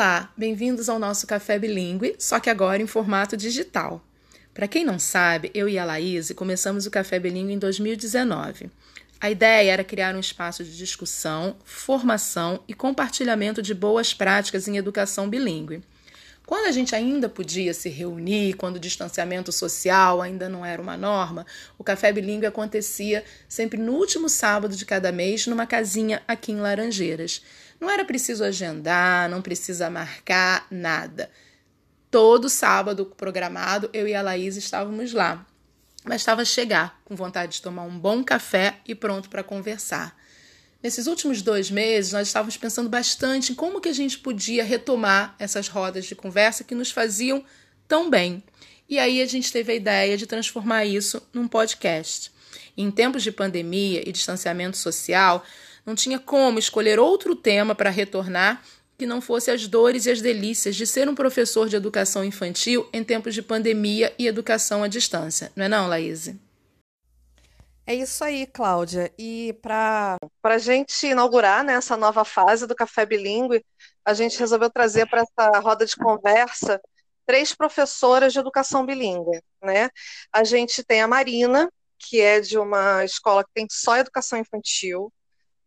Olá, bem-vindos ao nosso Café Bilingue, só que agora em formato digital. Para quem não sabe, eu e a Laís começamos o Café Bilingue em 2019. A ideia era criar um espaço de discussão, formação e compartilhamento de boas práticas em educação bilíngue. Quando a gente ainda podia se reunir, quando o distanciamento social ainda não era uma norma, o Café Bilingue acontecia sempre no último sábado de cada mês numa casinha aqui em Laranjeiras. Não era preciso agendar, não precisa marcar nada. Todo sábado programado, eu e a Laís estávamos lá. Bastava chegar com vontade de tomar um bom café e pronto para conversar. Nesses últimos dois meses, nós estávamos pensando bastante em como que a gente podia retomar essas rodas de conversa que nos faziam tão bem. E aí a gente teve a ideia de transformar isso num podcast. em tempos de pandemia e distanciamento social, não tinha como escolher outro tema para retornar que não fosse as dores e as delícias de ser um professor de educação infantil em tempos de pandemia e educação à distância. Não é não, Laís? É isso aí, Cláudia. E para a gente inaugurar né, essa nova fase do Café Bilingue, a gente resolveu trazer para essa roda de conversa três professoras de educação bilíngue. Né? A gente tem a Marina, que é de uma escola que tem só educação infantil.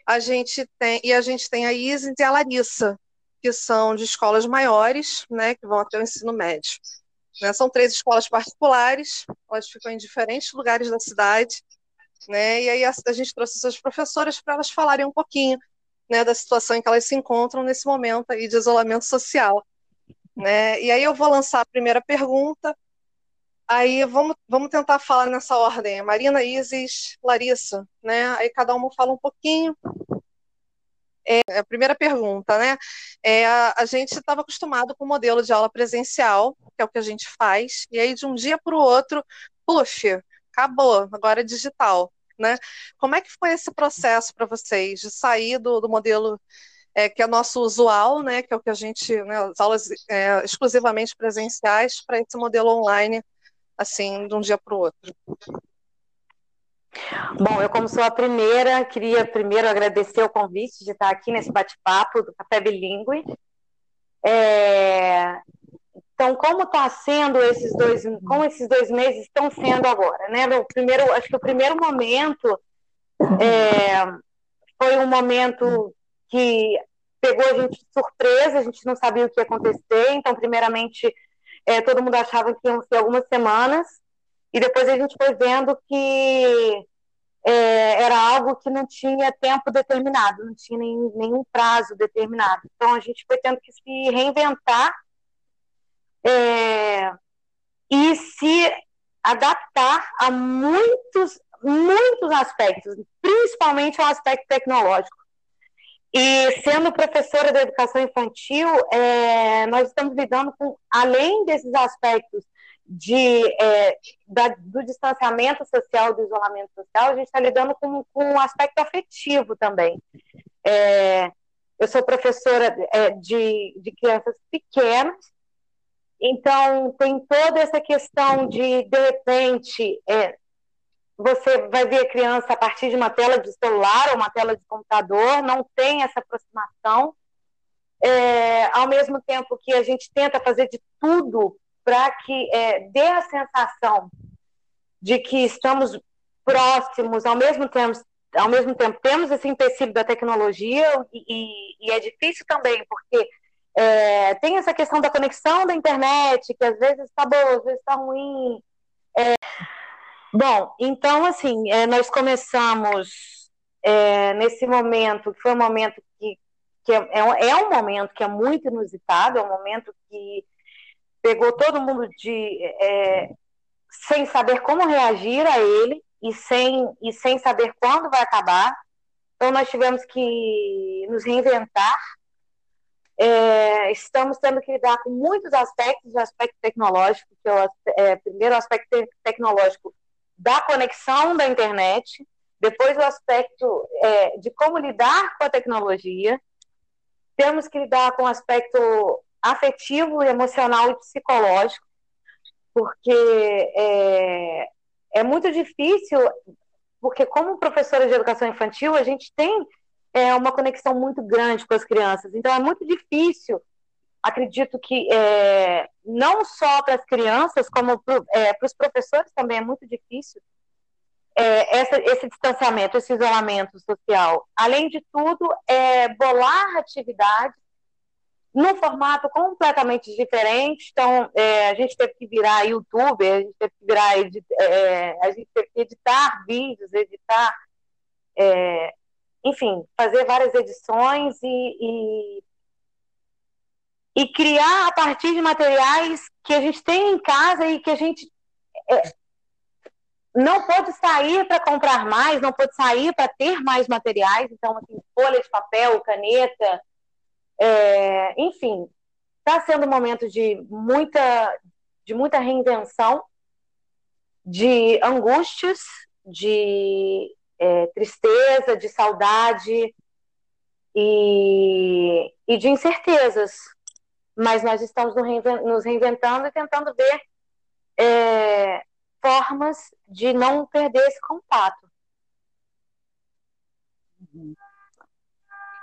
A gente tem, e a gente tem a Isis e a Larissa, que são de escolas maiores, né, que vão até o ensino médio. Né? São três escolas particulares, elas ficam em diferentes lugares da cidade né? E aí a, a gente trouxe essas professoras para elas falarem um pouquinho, né, da situação em que elas se encontram nesse momento aí de isolamento social, né? E aí eu vou lançar a primeira pergunta. Aí vamos, vamos tentar falar nessa ordem. Marina, Isis, Larissa, né? Aí cada uma fala um pouquinho. É, a primeira pergunta, né? É, a, gente estava acostumado com o modelo de aula presencial, que é o que a gente faz, e aí de um dia para o outro, puxa, acabou, agora é digital. Né? Como é que foi esse processo para vocês de sair do, do modelo é, que é nosso usual, né, que é o que a gente, né, as aulas é, exclusivamente presenciais, para esse modelo online, assim, de um dia para o outro? Bom, eu como sou a primeira, queria primeiro agradecer o convite de estar aqui nesse bate-papo do Café Bilingue. É, então, como está sendo esses dois, como esses dois meses estão sendo agora, né? O primeiro, acho que o primeiro momento é, foi um momento que pegou a gente de surpresa, a gente não sabia o que ia acontecer. Então, primeiramente, é, todo mundo achava que iam ser algumas semanas, e depois a gente foi vendo que é, era algo que não tinha tempo determinado, não tinha nem, nenhum prazo determinado. Então, a gente foi tendo que se reinventar é, e se adaptar a muitos, muitos aspectos, principalmente ao aspecto tecnológico. E sendo professora de educação infantil, é, nós estamos lidando com, além desses aspectos de, é, da, do distanciamento social, do isolamento social, a gente está lidando com, com um aspecto afetivo também. É, eu sou professora é, de, de crianças pequenas, então, tem toda essa questão de, de repente, é, você vai ver a criança a partir de uma tela de celular ou uma tela de computador, não tem essa aproximação, é, ao mesmo tempo que a gente tenta fazer de tudo para que é, dê a sensação de que estamos próximos, ao mesmo tempo, ao mesmo tempo temos esse empecilho da tecnologia e, e, e é difícil também, porque é, tem essa questão da conexão da internet, que às vezes está boa, às vezes está ruim. É, bom, então, assim, é, nós começamos é, nesse momento, que foi um momento que, que é, é, é, um momento que é muito inusitado, é um momento que pegou todo mundo de é, sem saber como reagir a ele e sem, e sem saber quando vai acabar. Então, nós tivemos que nos reinventar é, estamos tendo que lidar com muitos aspectos, o aspecto tecnológico, que é o é, primeiro aspecto tecnológico da conexão da internet, depois o aspecto é, de como lidar com a tecnologia, temos que lidar com o aspecto afetivo, emocional e psicológico, porque é, é muito difícil, porque como professora de educação infantil, a gente tem é uma conexão muito grande com as crianças. Então, é muito difícil acredito que é, não só para as crianças, como para é, os professores também é muito difícil é, essa, esse distanciamento, esse isolamento social. Além de tudo, é bolar atividades num formato completamente diferente. Então, é, a gente teve que virar youtuber, a gente teve que virar é, a gente teve que editar vídeos, editar, é, enfim, fazer várias edições e, e, e, criar a partir de materiais que a gente tem em casa e que a gente é, não pode sair para comprar mais, não pode sair para ter mais materiais. Então, assim, folha de papel, caneta, é, enfim, está sendo um momento de muita, de muita reinvenção, de angústias, de é, tristeza, de saudade e, e de incertezas. Mas nós estamos nos reinventando e tentando ver é, formas de não perder esse contato.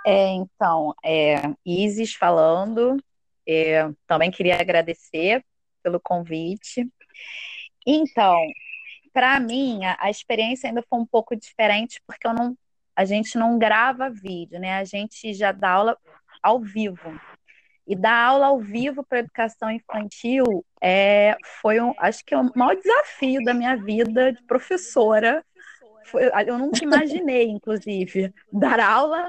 É, então, é, Isis falando, é, também queria agradecer pelo convite. Então, para mim, a, a, experiência ainda foi um pouco diferente, porque eu não, a gente não grava vídeo, né? A gente já dá aula ao vivo. E dar aula ao vivo para educação infantil é, foi, um, acho que, é o maior desafio da minha vida de professora. Foi, eu nunca imaginei, inclusive, dar aula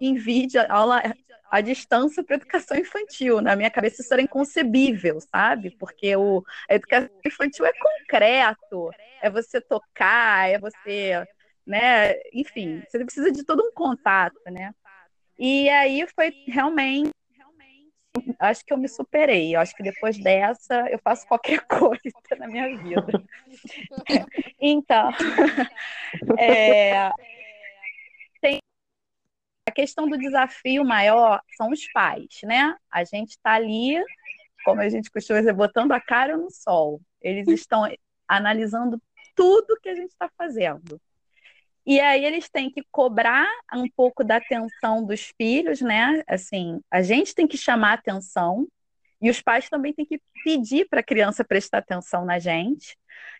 em vídeo, aula à distância para educação infantil. Na minha cabeça isso era inconcebível, sabe? Porque o, a educação infantil é concreto, é você tocar, é você, né? Enfim, você precisa de todo um contato, né? E aí foi realmente acho que eu me superei. Eu acho que depois dessa eu faço qualquer coisa na minha vida. então, é, tem a questão do desafio maior são os pais, né? A gente está ali, como a gente costuma dizer, botando a cara no sol. Eles estão analisando tudo que a gente está fazendo. E aí eles têm que cobrar um pouco da atenção dos filhos, né? Assim, a gente tem que chamar atenção e os pais também têm que pedir para a criança prestar atenção na gente.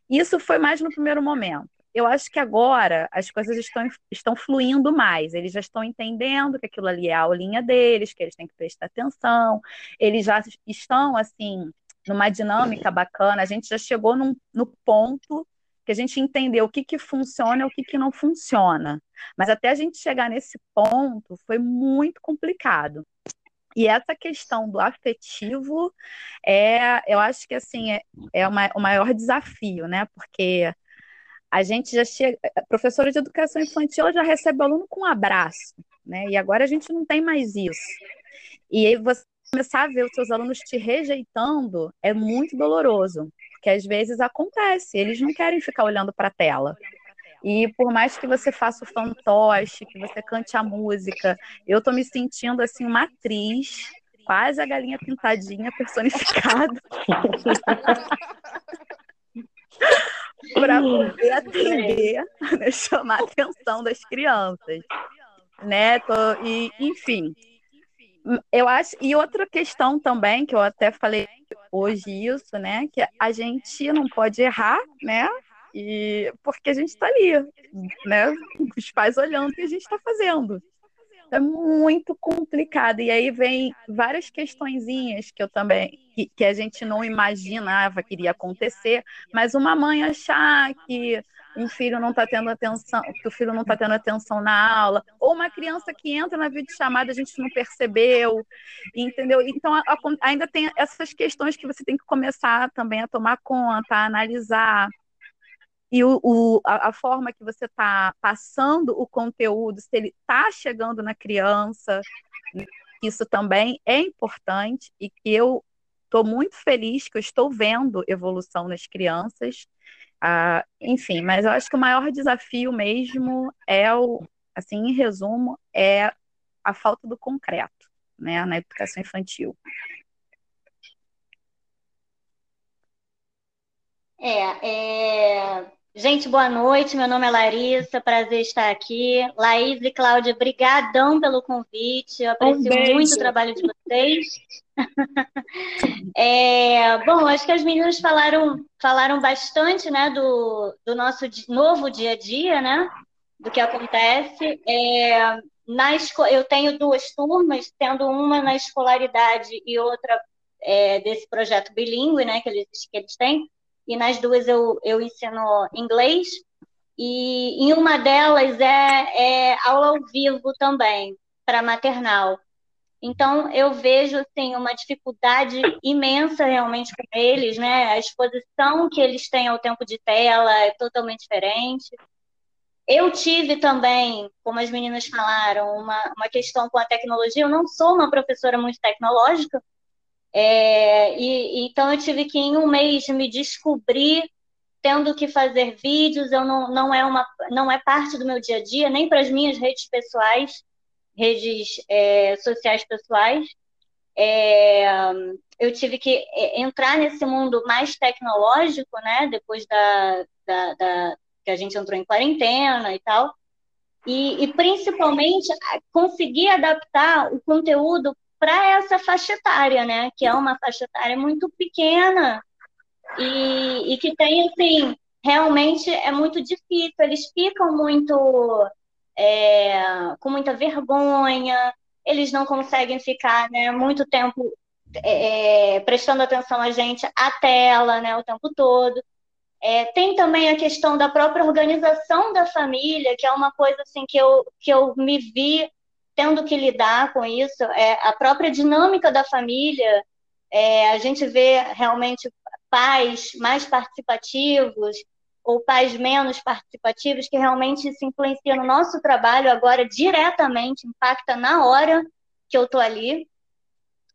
Isso foi mais no primeiro momento. Eu acho que agora as coisas estão, estão fluindo mais. Eles já estão entendendo que aquilo ali é a aulinha deles, que eles têm que prestar atenção. Eles já estão, assim, numa dinâmica bacana. A gente já chegou num, no ponto que a gente entendeu o que, que funciona e o que, que não funciona. Mas até a gente chegar nesse ponto foi muito complicado. E essa questão do afetivo é, eu acho que assim é, é uma, o maior desafio, né? Porque a gente já chega, professora de educação infantil já recebe o aluno com um abraço, né? E agora a gente não tem mais isso. E aí você começar a ver os seus alunos te rejeitando é muito doloroso, porque às vezes acontece, eles não querem ficar olhando para a tela. E por mais que você faça o fantoche, que você cante a música, eu tô me sentindo assim uma atriz, quase a galinha pintadinha personificada. para poder atender, né, chamar a atenção das crianças, né? Tô, e enfim, eu acho, e outra questão também, que eu até falei hoje isso, né? Que a gente não pode errar, né? E porque a gente está ali, né? Os pais olhando o que a gente está fazendo. É muito complicado. E aí vem várias questõezinhas que eu também que, que a gente não imaginava que iria acontecer, mas uma mãe achar que um filho não está tendo atenção, que o filho não está tendo atenção na aula, ou uma criança que entra na videochamada a gente não percebeu, entendeu? Então a, a, ainda tem essas questões que você tem que começar também a tomar conta, a analisar. E o, o a, a, forma que você está passando o conteúdo, se ele está chegando na criança, isso também é importante e que eu estou muito feliz que eu estou vendo evolução nas crianças ah, enfim, mas eu acho que o maior desafio mesmo é o, assim, em resumo, é a falta do concreto, né, na educação infantil. É, é, Gente, boa noite. Meu nome é Larissa, prazer estar aqui. Laís e Cláudia, brigadão pelo convite. Eu aprecio um muito o trabalho de vocês. é, bom, acho que as meninas falaram, falaram bastante né, do, do nosso novo dia a dia, né? Do que acontece. É, na eu tenho duas turmas, tendo uma na escolaridade e outra é, desse projeto bilíngue, né, que eles, que eles têm e nas duas eu, eu ensino inglês, e em uma delas é, é aula ao vivo também, para maternal. Então, eu vejo assim, uma dificuldade imensa realmente com eles, né? A exposição que eles têm ao tempo de tela é totalmente diferente. Eu tive também, como as meninas falaram, uma, uma questão com a tecnologia. Eu não sou uma professora muito tecnológica, é, e, então eu tive que em um mês me descobrir tendo que fazer vídeos, eu não, não é uma não é parte do meu dia a dia, nem para as minhas redes pessoais, redes é, sociais pessoais. É, eu tive que é, entrar nesse mundo mais tecnológico, né? Depois da, da, da que a gente entrou em quarentena e tal. E, e, principalmente conseguir adaptar o conteúdo para essa faixa etária, né? Que é uma faixa etária muito pequena e, e que tem, assim, realmente é muito difícil. Eles ficam muito é, com muita vergonha, eles não conseguem ficar né, muito tempo é, é prestando atenção a gente à tela, né, o tempo todo. É, tem também a questão da própria organização da família, que é uma coisa assim que eu, que eu me vi tendo que lidar com isso, é, a própria dinâmica da família, é, a gente vê realmente pais mais participativos ou pais menos participativos, que realmente se influencia no nosso trabalho agora diretamente, impacta na hora que eu estou ali.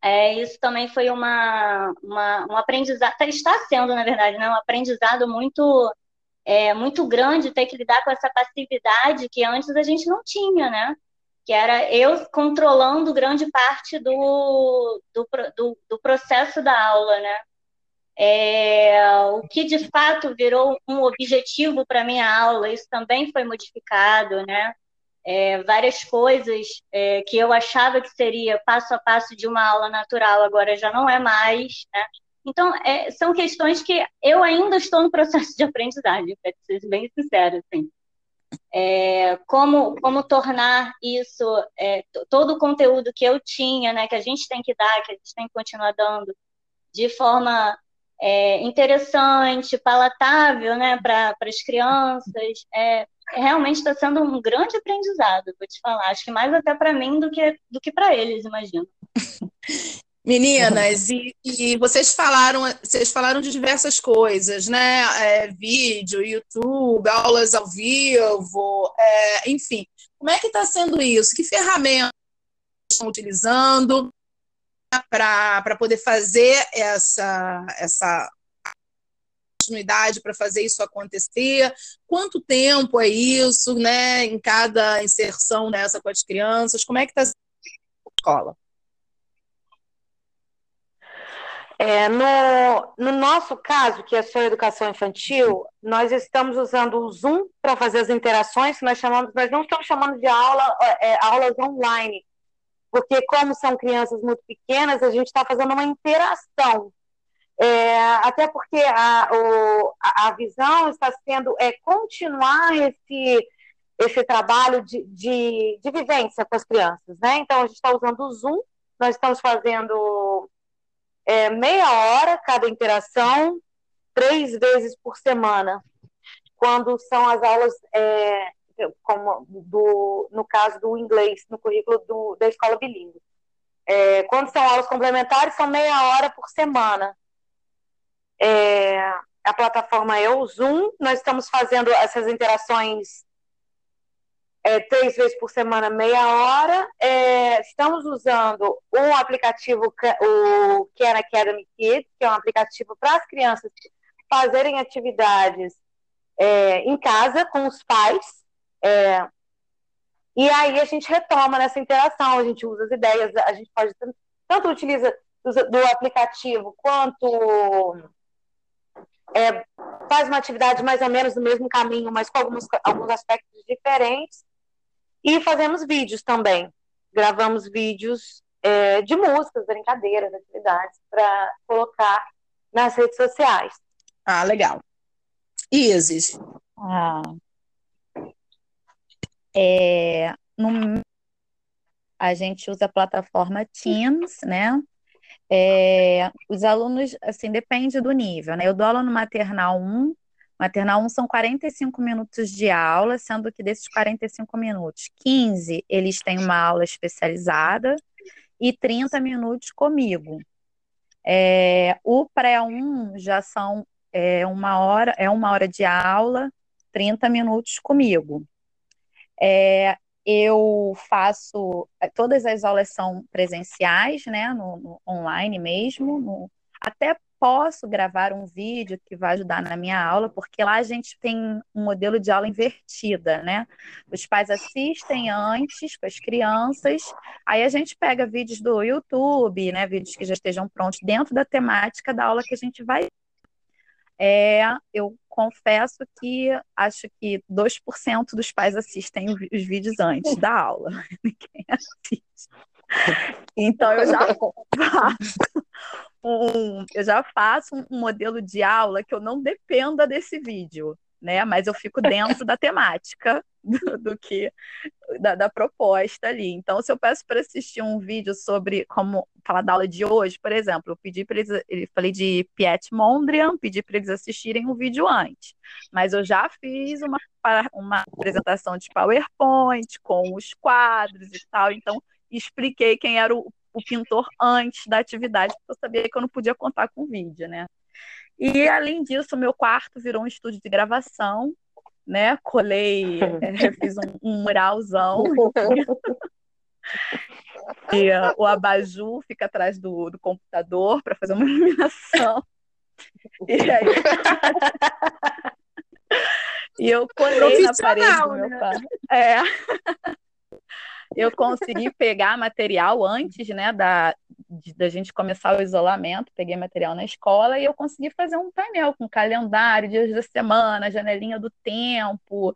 É, isso também foi uma, uma, um aprendizado, está sendo, na verdade, né, um aprendizado muito é, muito grande ter que lidar com essa passividade que antes a gente não tinha, né? Que era eu controlando grande parte do, do, do, do processo da aula, né? É, o que de fato virou um objetivo para minha aula, isso também foi modificado, né? É, várias coisas é, que eu achava que seria passo a passo de uma aula natural, agora já não é mais, né? Então, é, são questões que eu ainda estou no processo de aprendizagem, para ser bem sincero, assim é, como, como tornar isso, é, todo o conteúdo que eu tinha, né, que a gente tem que dar, que a gente tem que continuar dando, de forma é, interessante, palatável né, para as crianças, é, realmente está sendo um grande aprendizado, vou te falar. Acho que mais até para mim do que, do que para eles, imagino. Meninas, e, e, vocês falaram, vocês falaram de diversas coisas, né? É, vídeo, YouTube, aulas ao vivo, é, enfim. Como é que está sendo isso? Que ferramentas estão utilizando para poder fazer essa, essa continuidade para fazer isso acontecer? Quanto tempo é isso, né? Em cada inserção dessa com as crianças? Como é que está a escola? É, no, no nosso caso, que é só educação infantil, nós estamos usando o Zoom para fazer as interações, nós chamamos, nós não estamos chamando de aula, é, é, aulas online, porque como são crianças muito pequenas, a gente está fazendo uma interação. É, até porque a, o, a, visão está sendo é continuar esse, esse trabalho de, de, de vivência com as crianças, né? Então a gente está usando o Zoom, nós estamos fazendo é, meia hora cada interação, três vezes por semana, quando são as aulas, é, como do, no caso do inglês, no currículo do, da escola bilíngue. É, quando são aulas complementares, são meia hora por semana. É, a plataforma é o Zoom, nós estamos fazendo essas interações é, três vezes por semana, meia hora. É, estamos usando um aplicativo, o Can Academy Kids, que é um aplicativo para as crianças fazerem atividades é, em casa com os pais. É, e aí a gente retoma nessa interação, a gente usa as ideias, a gente pode tanto utiliza do aplicativo quanto é, faz uma atividade mais ou menos no mesmo caminho, mas com alguns aspectos diferentes. E fazemos vídeos também. Gravamos vídeos é, de músicas, brincadeiras, atividades, para colocar nas redes sociais. Ah, legal. Isis. Ah. É, no, a gente usa a plataforma Teams, né? É, os alunos, assim, depende do nível, né? Eu dou aula no maternal 1, maternal 1 são 45 minutos de aula, sendo que desses 45 minutos, 15 eles têm uma aula especializada e 30 minutos comigo. É, o pré-1 já são é, uma hora, é uma hora de aula, 30 minutos comigo. É, eu faço é, todas as aulas são presenciais, né, no, no online mesmo. No, até posso gravar um vídeo que vai ajudar na minha aula, porque lá a gente tem um modelo de aula invertida, né? Os pais assistem antes com as crianças, aí a gente pega vídeos do YouTube, né? Vídeos que já estejam prontos dentro da temática da aula que a gente vai é, eu confesso que acho que 2% dos pais assistem os vídeos antes da aula. Ninguém assiste. Então eu já faço um, eu já faço um modelo de aula que eu não dependa desse vídeo né? Mas eu fico dentro da temática do, do que da, da, proposta ali. Então, se eu peço para assistir um vídeo sobre como falar da aula de hoje, por exemplo, eu pedi para eles, eu falei de Piet Mondrian, pedi para eles assistirem um vídeo antes. Mas eu já fiz uma, uma apresentação de PowerPoint com os quadros e tal, então expliquei quem era o, o pintor antes da atividade, porque eu sabia que eu não podia contar com vídeo, né? E, além disso, meu quarto virou um estúdio de gravação, né? Colei, é, fiz um, um muralzão. e uh, o abajur fica atrás do, do computador para fazer uma iluminação. E aí... e eu colei na parede do meu né? quarto. É eu consegui pegar material antes, né, da, da gente começar o isolamento, peguei material na escola e eu consegui fazer um painel com calendário, dias da semana, janelinha do tempo.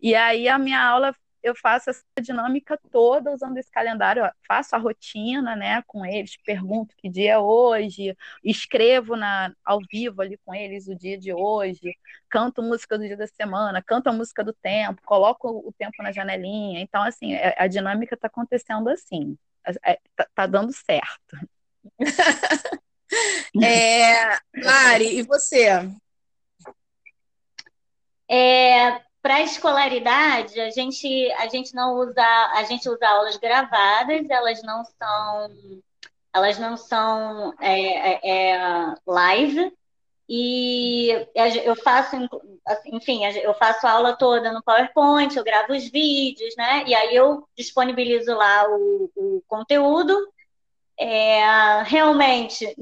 E aí a minha aula eu faço essa dinâmica toda usando esse calendário, eu faço a rotina, né, com eles, pergunto que dia é hoje, escrevo na ao vivo ali com eles o dia de hoje, canto música do dia da semana, canto a música do tempo, coloco o tempo na janelinha. Então, assim, a, é, a dinâmica está acontecendo assim, é, tá, tá dando certo. é, Mari, e você? É, para a escolaridade, a gente, a gente não usa, a gente usa aulas gravadas, elas não são, elas não são é, é, é live, e eu faço, assim, enfim, eu faço a aula toda no PowerPoint, eu gravo os vídeos, né? E aí eu disponibilizo lá o, o conteúdo. É, realmente,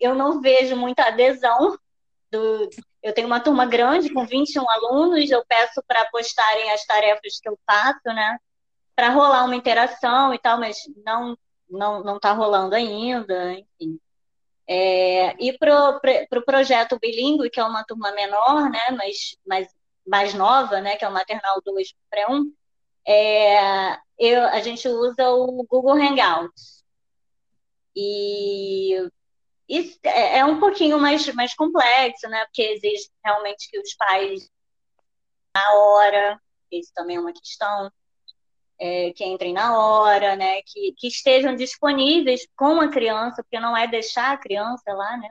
eu não vejo muita adesão do, eu tenho uma turma grande com 21 alunos, eu peço para postarem as tarefas que eu faço, né? Para rolar uma interação e tal, mas não não não está rolando ainda, enfim. É, e para o pro projeto bilíngue, que é uma turma menor, né, mas, mas mais nova, né, que é o Maternal 2 pré-1, é, eu, a gente usa o Google Hangouts. E isso é, é um pouquinho mais, mais complexo, né? Porque exige realmente que os pais, na hora, isso também é uma questão, é, que entrem na hora, né? Que, que estejam disponíveis com a criança, porque não é deixar a criança lá, né?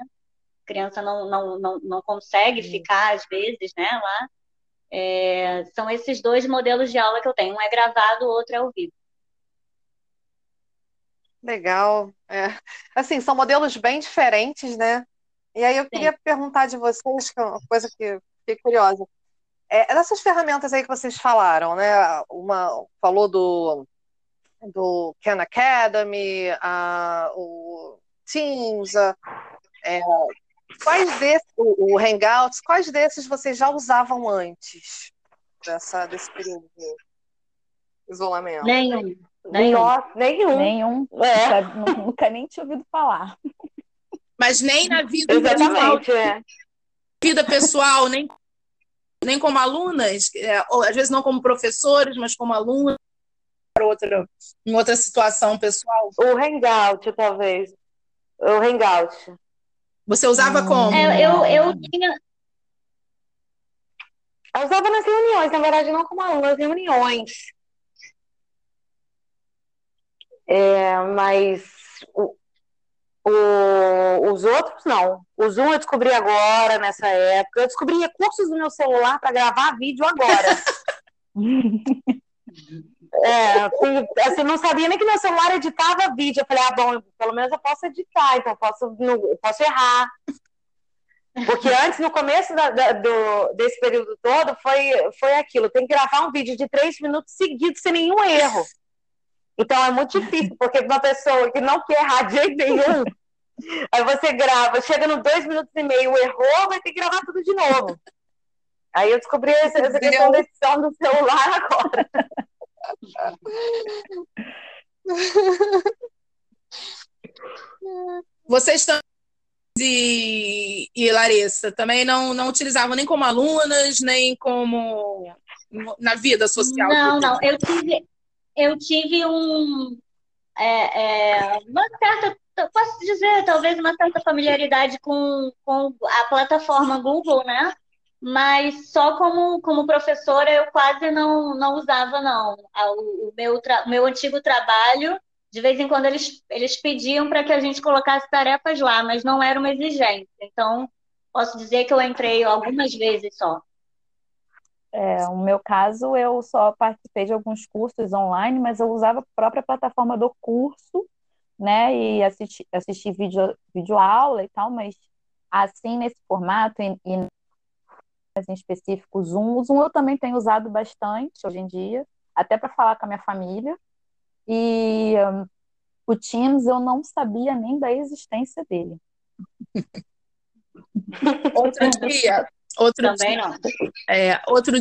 A criança não, não, não, não consegue ficar, às vezes, né, lá. É, são esses dois modelos de aula que eu tenho. Um é gravado, o outro é ao vivo. Legal. É. Assim, são modelos bem diferentes, né? E aí eu Sim. queria perguntar de vocês, que é uma coisa que fiquei curiosa. É, dessas ferramentas aí que vocês falaram, né? Uma falou do, do Khan Academy, a, o Teams, a, é, quais desses, o, o Hangouts, quais desses vocês já usavam antes dessa, desse período de isolamento? Nenhum. Nenhum. Nossa, nenhum. Nenhum. É. Nunca, nunca, nem tinha ouvido falar. Mas nem na vida Exatamente, é. vida pessoal, nem, nem como alunas, é, ou às vezes não como professores, mas como alunas, outra, em outra situação pessoal? O Hangout, talvez. O Hangout. Você usava hum. como? É, eu, eu tinha. Eu usava nas reuniões, na verdade, não como aluna, nas reuniões. É, mas o, o, os outros não. O Zoom eu descobri agora, nessa época. Eu descobri recursos no meu celular para gravar vídeo agora. É, assim, não sabia nem que meu celular editava vídeo. Eu falei, ah, bom, pelo menos eu posso editar, então eu posso, eu posso errar. Porque antes, no começo da, da, do, desse período todo, foi, foi aquilo: tem que gravar um vídeo de três minutos seguidos sem nenhum erro. Então é muito difícil, porque uma pessoa que não quer errar de jeito nenhum, aí você grava, chega no dois minutos e meio, errou, vai ter que gravar tudo de novo. Aí eu descobri essa, essa questão da edição do celular agora. Vocês estão e, e Larissa também não, não utilizavam nem como alunas, nem como na vida social? Não, não. Eu tive, eu tive um, é, é, uma certa, posso dizer, talvez uma certa familiaridade com, com a plataforma Google, né? mas só como, como professora eu quase não, não usava, não. O, o meu, meu antigo trabalho, de vez em quando eles, eles pediam para que a gente colocasse tarefas lá, mas não era uma exigência. Então, posso dizer que eu entrei algumas vezes só. É, no meu caso, eu só participei de alguns cursos online, mas eu usava a própria plataforma do curso, né, e assisti, assisti vídeo, vídeo aula e tal, mas assim, nesse formato, e, e em específico Zoom. O Zoom eu também tenho usado bastante hoje em dia, até para falar com a minha família. E um, o Teams eu não sabia nem da existência dele. outro dia, outro também dia, não. É, outro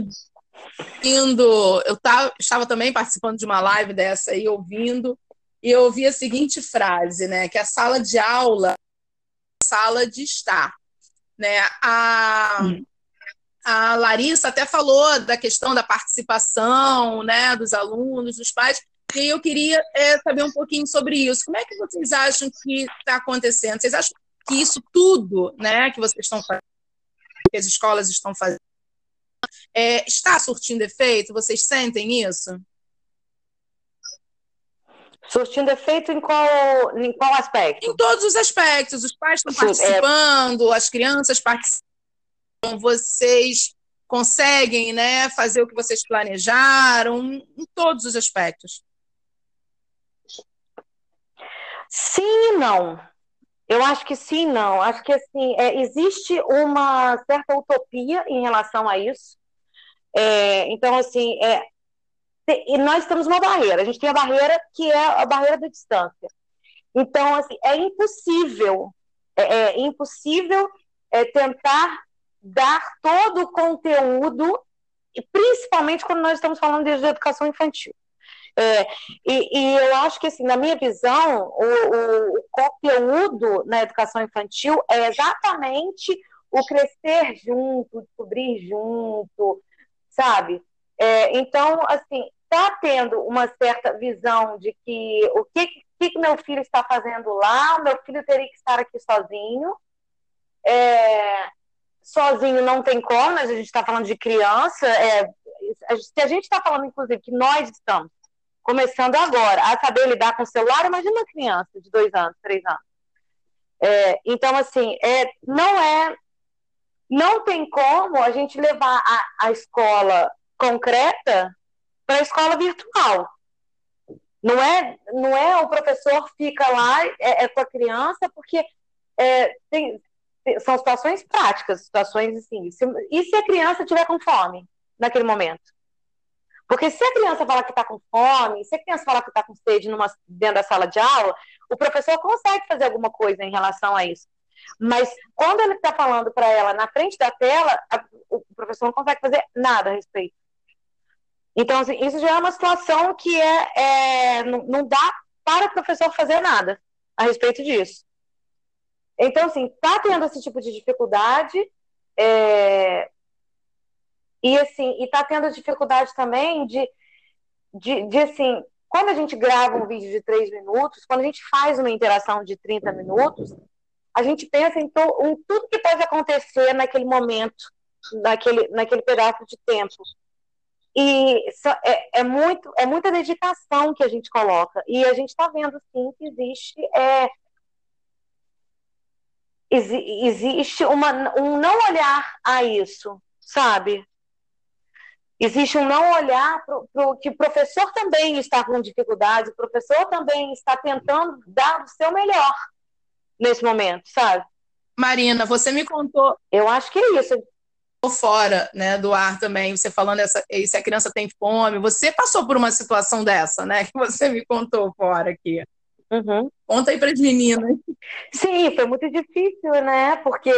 indo, eu tava, estava também participando de uma live dessa aí, ouvindo, e eu ouvi a seguinte frase, né, que a sala de aula é sala de estar, né? A, hum a Larissa até falou da questão da participação né, dos alunos, dos pais, e eu queria é, saber um pouquinho sobre isso. Como é que vocês acham que está acontecendo? Vocês acham que isso tudo né, que vocês estão fazendo, que as escolas estão fazendo, é, está surtindo efeito? Vocês sentem isso? Surtindo efeito em qual, em qual aspecto? Em todos os aspectos. Os pais estão é participando, as crianças participam vocês conseguem né, fazer o que vocês planejaram em todos os aspectos? Sim e não. Eu acho que sim, não. Acho que assim é, existe uma certa utopia em relação a isso. É, então, assim, é, e nós temos uma barreira. A gente tem a barreira que é a barreira da distância. Então, assim, é impossível, é, é impossível é, tentar dar todo o conteúdo, principalmente quando nós estamos falando de educação infantil. É, e, e, eu acho que, assim, na minha visão, o, o, o, conteúdo na educação infantil é exatamente o crescer junto, descobrir junto, sabe? É, então, assim, está tendo uma certa visão de que o que, que, meu filho está fazendo lá, meu filho teria que estar aqui sozinho. É, sozinho não tem como, mas a gente está falando de criança. É, se a gente está falando, inclusive, que nós estamos começando agora a saber lidar com o celular, imagina uma criança de dois anos, três anos. É, então, assim, é, não é. Não tem como a gente levar a, a escola concreta para a escola virtual. Não é, não é o professor fica lá é, é com a criança, porque é, tem, são situações práticas, situações assim. Se, e se a criança tiver com fome naquele momento? Porque se a criança falar que está com fome, se a criança falar que está com sede numa, dentro da sala de aula, o professor consegue fazer alguma coisa em relação a isso. Mas quando ele está falando para ela na frente da tela, a, o professor não consegue fazer nada a respeito. Então, assim, isso já é uma situação que é, é não, não dá para o professor fazer nada a respeito disso. Então, assim, está tendo esse tipo de dificuldade, É, e assim, e tá tendo dificuldade também de, de, de, assim, quando a gente grava um vídeo de três minutos, quando a gente faz uma interação de 30 minutos, a gente pensa em, to, em tudo que pode acontecer naquele momento, naquele, naquele pedaço de tempo. E é, é, muito, é muita dedicação que a gente coloca. E a gente está vendo, sim, que existe, é, existe uma, um não olhar a isso, sabe? Existe um não olhar para o que o professor também está com dificuldade, o professor também está tentando dar o seu melhor nesse momento, sabe? Marina, você me contou. Eu acho que é isso fora né, do ar também, você falando essa, se a criança tem fome, você passou por uma situação dessa, né? Que você me contou fora aqui. Uhum. Conta aí para as meninas. Sim, foi muito difícil, né? Porque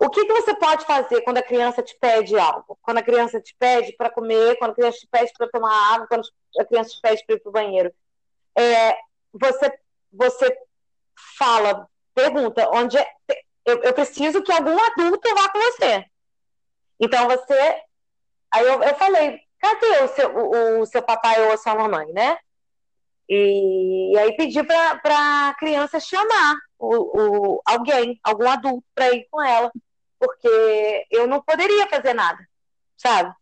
o que, que você pode fazer quando a criança te pede algo? Quando a criança te pede para comer, quando a criança te pede para tomar água, quando a criança te pede para ir para o banheiro? É, você, você fala, pergunta, onde é, eu, eu preciso que algum adulto vá com você. Então você. Aí eu, eu falei, cadê o seu, o, o, seu papai ou a sua mamãe, né? E, e aí pedi para a criança chamar o, o, alguém, algum adulto, para ir com ela, porque eu não poderia fazer nada, sabe?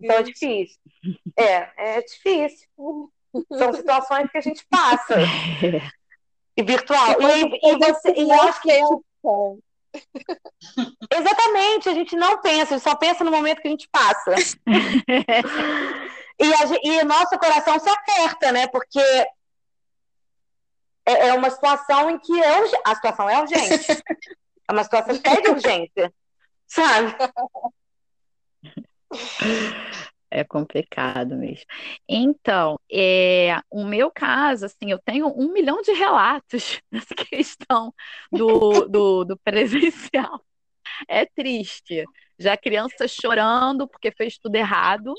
então é difícil. É, é difícil. São situações que a gente passa. E virtual. E, e, você, e eu acho que. Exatamente, a gente não pensa, a gente só pensa no momento que a gente passa. e, a, e nosso coração se aperta, né? Porque é, é uma situação em que é, a situação é urgente. É uma situação que pede urgência, sabe? É complicado mesmo. Então, é, o meu caso, assim, eu tenho um milhão de relatos nessa questão do, do, do presencial. É triste. Já criança chorando porque fez tudo errado,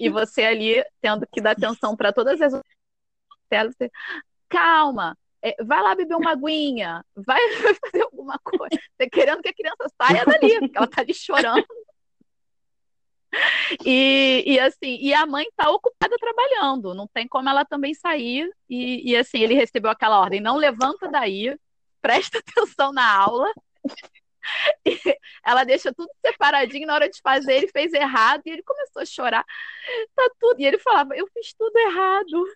e você ali tendo que dar atenção para todas as você, calma, é, vai lá beber uma aguinha, vai fazer alguma coisa, você querendo que a criança saia dali, porque ela está ali chorando e, e assim, e a mãe está ocupada trabalhando, não tem como ela também sair. E, e assim, ele recebeu aquela ordem: não levanta daí, presta atenção na aula. E ela deixa tudo separadinho na hora de fazer, ele fez errado e ele começou a chorar. Tá tudo. E ele falava: Eu fiz tudo errado.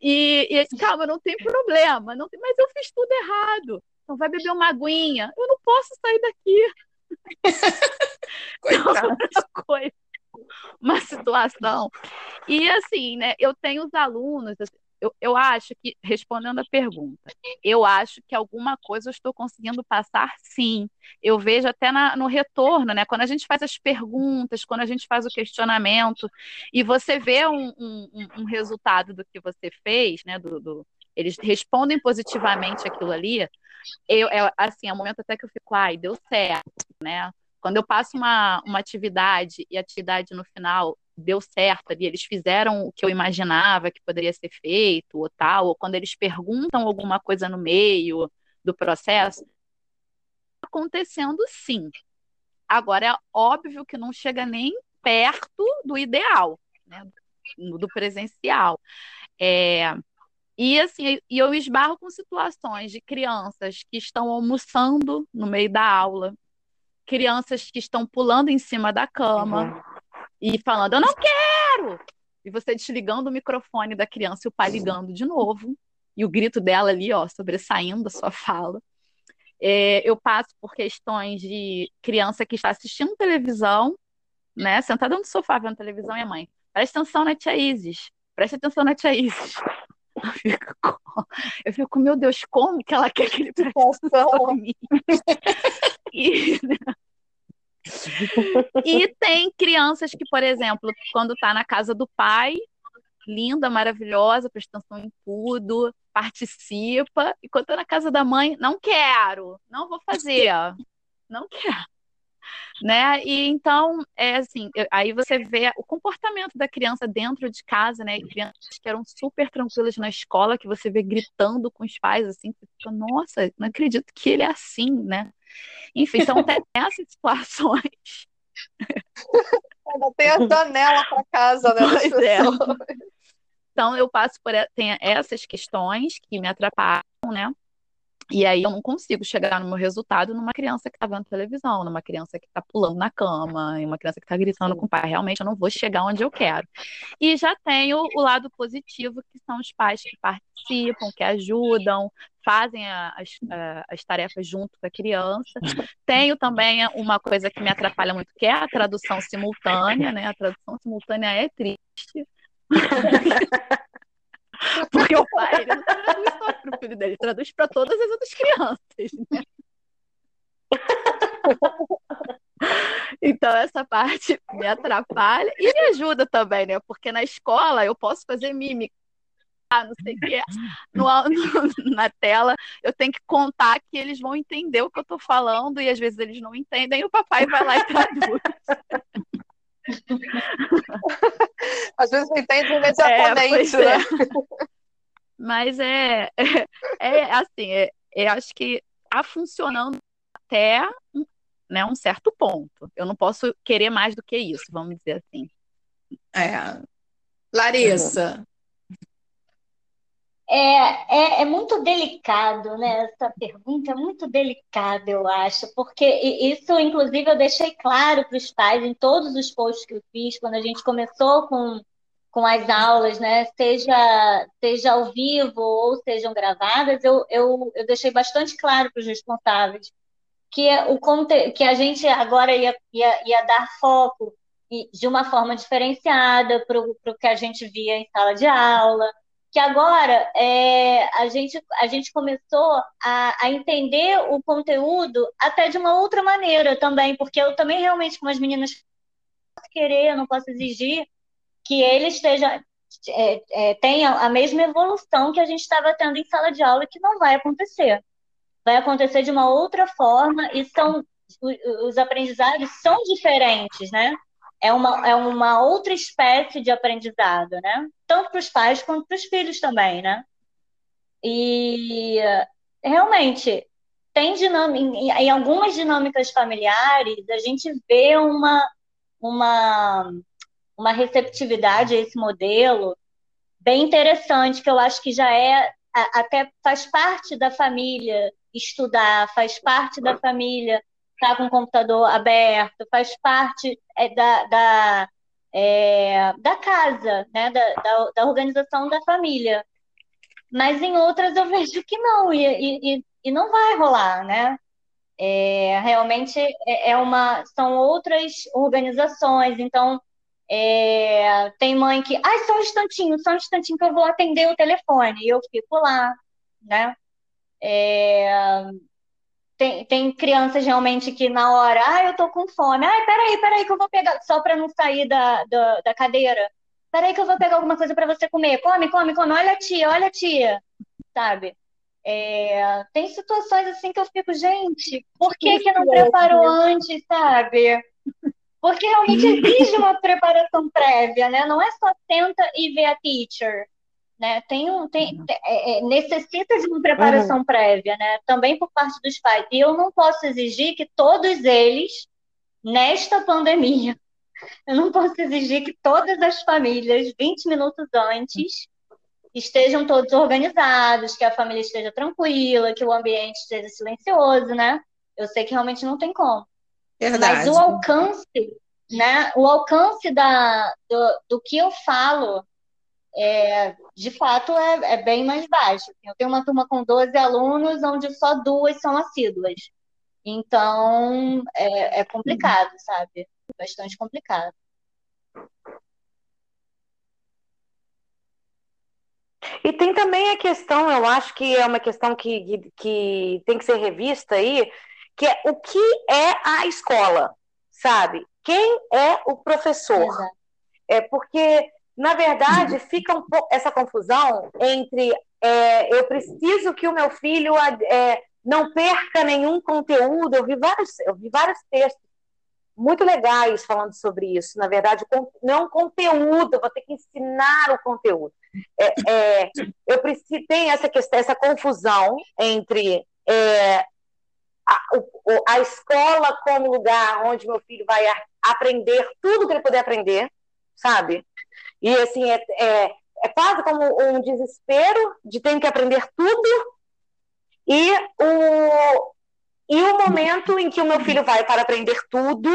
E, e ele, calma, não tem problema, não tem, mas eu fiz tudo errado. Vai beber uma aguinha. Eu não posso sair daqui. uma coisa, uma situação. E assim, né? Eu tenho os alunos, assim, eu, eu acho que, respondendo a pergunta, eu acho que alguma coisa eu estou conseguindo passar sim. Eu vejo até na, no retorno, né? Quando a gente faz as perguntas, quando a gente faz o questionamento, e você vê um, um, um resultado do que você fez, né? Do, do, eles respondem positivamente aquilo ali, eu, é, assim, é um momento até que eu fico, ai, deu certo, né? Quando eu passo uma, uma atividade e a atividade no final deu certo ali, eles fizeram o que eu imaginava que poderia ser feito, ou tal, ou quando eles perguntam alguma coisa no meio do processo, acontecendo sim. Agora, é óbvio que não chega nem perto do ideal, né? do presencial. É, e assim, e eu esbarro com situações de crianças que estão almoçando no meio da aula, crianças que estão pulando em cima da cama uhum. e falando, eu não quero! E você desligando o microfone da criança e o pai ligando de novo, e o grito dela ali, ó, sobressaindo a sua fala. É, eu passo por questões de criança que está assistindo televisão, né, sentada no sofá vendo televisão e a mãe, presta atenção na tia Isis, presta atenção na tia Isis. Eu fico, eu fico, meu Deus, como que ela quer que ele preste mim? e, e tem crianças que, por exemplo, quando está na casa do pai, linda, maravilhosa, presta atenção em tudo, participa, e quando está na casa da mãe, não quero, não vou fazer, não quero. Né? E então, é assim, aí você vê o comportamento da criança dentro de casa, né? Crianças que eram super tranquilas na escola, que você vê gritando com os pais, assim, você fica, nossa, não acredito que ele é assim, né? Enfim, então tem essas situações. Ainda tem a janela para casa, né? Pois é. Então eu passo por tem essas questões que me atrapalham, né? E aí eu não consigo chegar no meu resultado numa criança que está vendo televisão, numa criança que está pulando na cama, em uma criança que está gritando com o pai. Realmente eu não vou chegar onde eu quero. E já tenho o lado positivo, que são os pais que participam, que ajudam, fazem as, as tarefas junto com a criança. Tenho também uma coisa que me atrapalha muito, que é a tradução simultânea, né? A tradução simultânea é triste. Porque o pai ele não traduz só para o filho dele, traduz para todas as outras crianças. Né? Então, essa parte me atrapalha e me ajuda também, né? Porque na escola eu posso fazer mímica, não sei o que, no, no, na tela, eu tenho que contar que eles vão entender o que eu estou falando e às vezes eles não entendem e o papai vai lá e traduz. Às vezes não entende imediatamente, é, né? É. Mas é, é, é assim, é, é, acho que está funcionando até né, um certo ponto. Eu não posso querer mais do que isso, vamos dizer assim. É. Larissa, é, é, é, muito delicado, né? Essa pergunta é muito delicada, eu acho, porque isso, inclusive, eu deixei claro para os pais em todos os posts que eu fiz, quando a gente começou com, com as aulas, né? Seja, seja ao vivo ou sejam gravadas, eu, eu, eu deixei bastante claro para os responsáveis que, o, que a gente agora ia, ia, ia dar foco de uma forma diferenciada para o que a gente via em sala de aula que agora é, a, gente, a gente começou a, a, entender o conteúdo até de uma outra maneira também, porque eu também realmente, como as meninas, não posso querer, eu não posso exigir que eles estejam, é, é, tenham a mesma evolução que a gente estava tendo em sala de aula, que não vai acontecer. Vai acontecer de uma outra forma e são os aprendizados são diferentes, né? É uma, é uma outra espécie de aprendizado, né? Tanto para os pais quanto para os filhos também, né? E realmente tem dinâmica, em, em algumas dinâmicas familiares a gente vê uma, uma, uma receptividade a esse modelo bem interessante, que eu acho que já é até faz parte da família estudar, faz parte da família está com o computador aberto, faz parte é, da, da, é, da casa, né, da, da, da, organização da família. Mas em outras eu vejo que não, e, e, e não vai rolar, né? É, realmente é, é uma, são outras organizações, então é, tem mãe que, ai, só um instantinho, só um instantinho que eu vou atender o telefone, e eu fico lá, né? É, tem, tem crianças realmente que na hora, ah, eu tô com fome. Ai, peraí, peraí, que eu vou pegar, só para não sair da, da, da cadeira. Peraí que eu vou pegar alguma coisa para você comer. Come, come, come. Olha a tia, olha a tia. Sabe? É, tem situações assim que eu fico, gente, por que, que não preparou antes, sabe? Porque realmente exige uma preparação prévia, né? Não é só tenta e ver a teacher né? Tem um, tem, uhum. é, é, necessita de uma preparação uhum. prévia, né? Também por parte dos pais. E eu não posso exigir que todos eles, nesta pandemia, eu não posso exigir que todas as famílias, 20 minutos antes, estejam todos organizados, que a família esteja tranquila, que o ambiente esteja silencioso, né? Eu sei que realmente não tem como. Verdade. Mas o alcance, né? O alcance da, do, do que eu falo é, de fato é, é, bem mais baixo. Eu tenho uma turma com 12 alunos, onde só duas são assíduas. Então, é, é complicado, sabe? Bastante complicado. E tem também a questão, eu acho que é uma questão que, que, que tem que ser revista aí, que é o que é a escola, sabe? Quem é o professor? Exato. É porque na verdade, fica um pouco essa confusão entre é, eu preciso que o meu filho é, não perca nenhum conteúdo. Eu vi vários, eu vi vários textos muito legais falando sobre isso. Na verdade, não é conteúdo, eu vou ter que ensinar o conteúdo. É, é, eu preciso, tem essa questão, essa confusão entre é, a, a escola como lugar onde meu filho vai aprender tudo que ele puder aprender, sabe? E assim, é, é, é quase como um desespero de ter que aprender tudo e o, e o momento em que o meu filho vai para aprender tudo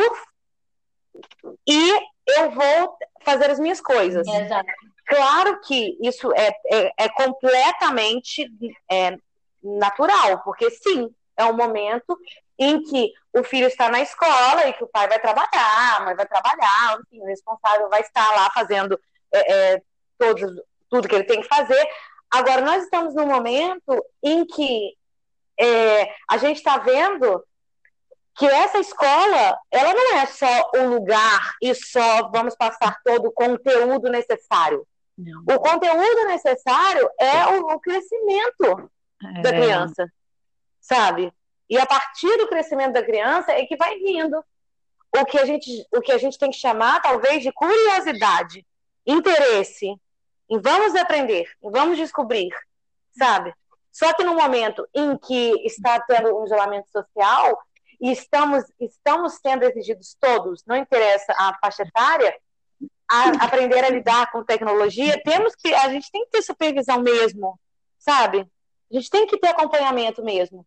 e eu vou fazer as minhas coisas. Exato. Claro que isso é, é, é completamente é, natural, porque sim, é um momento em que o filho está na escola e que o pai vai trabalhar, a mãe vai trabalhar, enfim, o responsável vai estar lá fazendo é, é, todo, tudo que ele tem que fazer. Agora, nós estamos num momento em que é, a gente está vendo que essa escola, ela não é só um lugar e só vamos passar todo o conteúdo necessário. Não. O conteúdo necessário é o, o crescimento é. da criança, sabe? E a partir do crescimento da criança é que vai vindo o que a gente, o que a gente tem que chamar, talvez, de curiosidade, interesse, em vamos aprender, em vamos descobrir, sabe? Só que no momento em que está tendo um isolamento social e estamos, estamos sendo exigidos todos, não interessa a faixa etária, a aprender a lidar com tecnologia, temos que, a gente tem que ter supervisão mesmo, sabe? A gente tem que ter acompanhamento mesmo.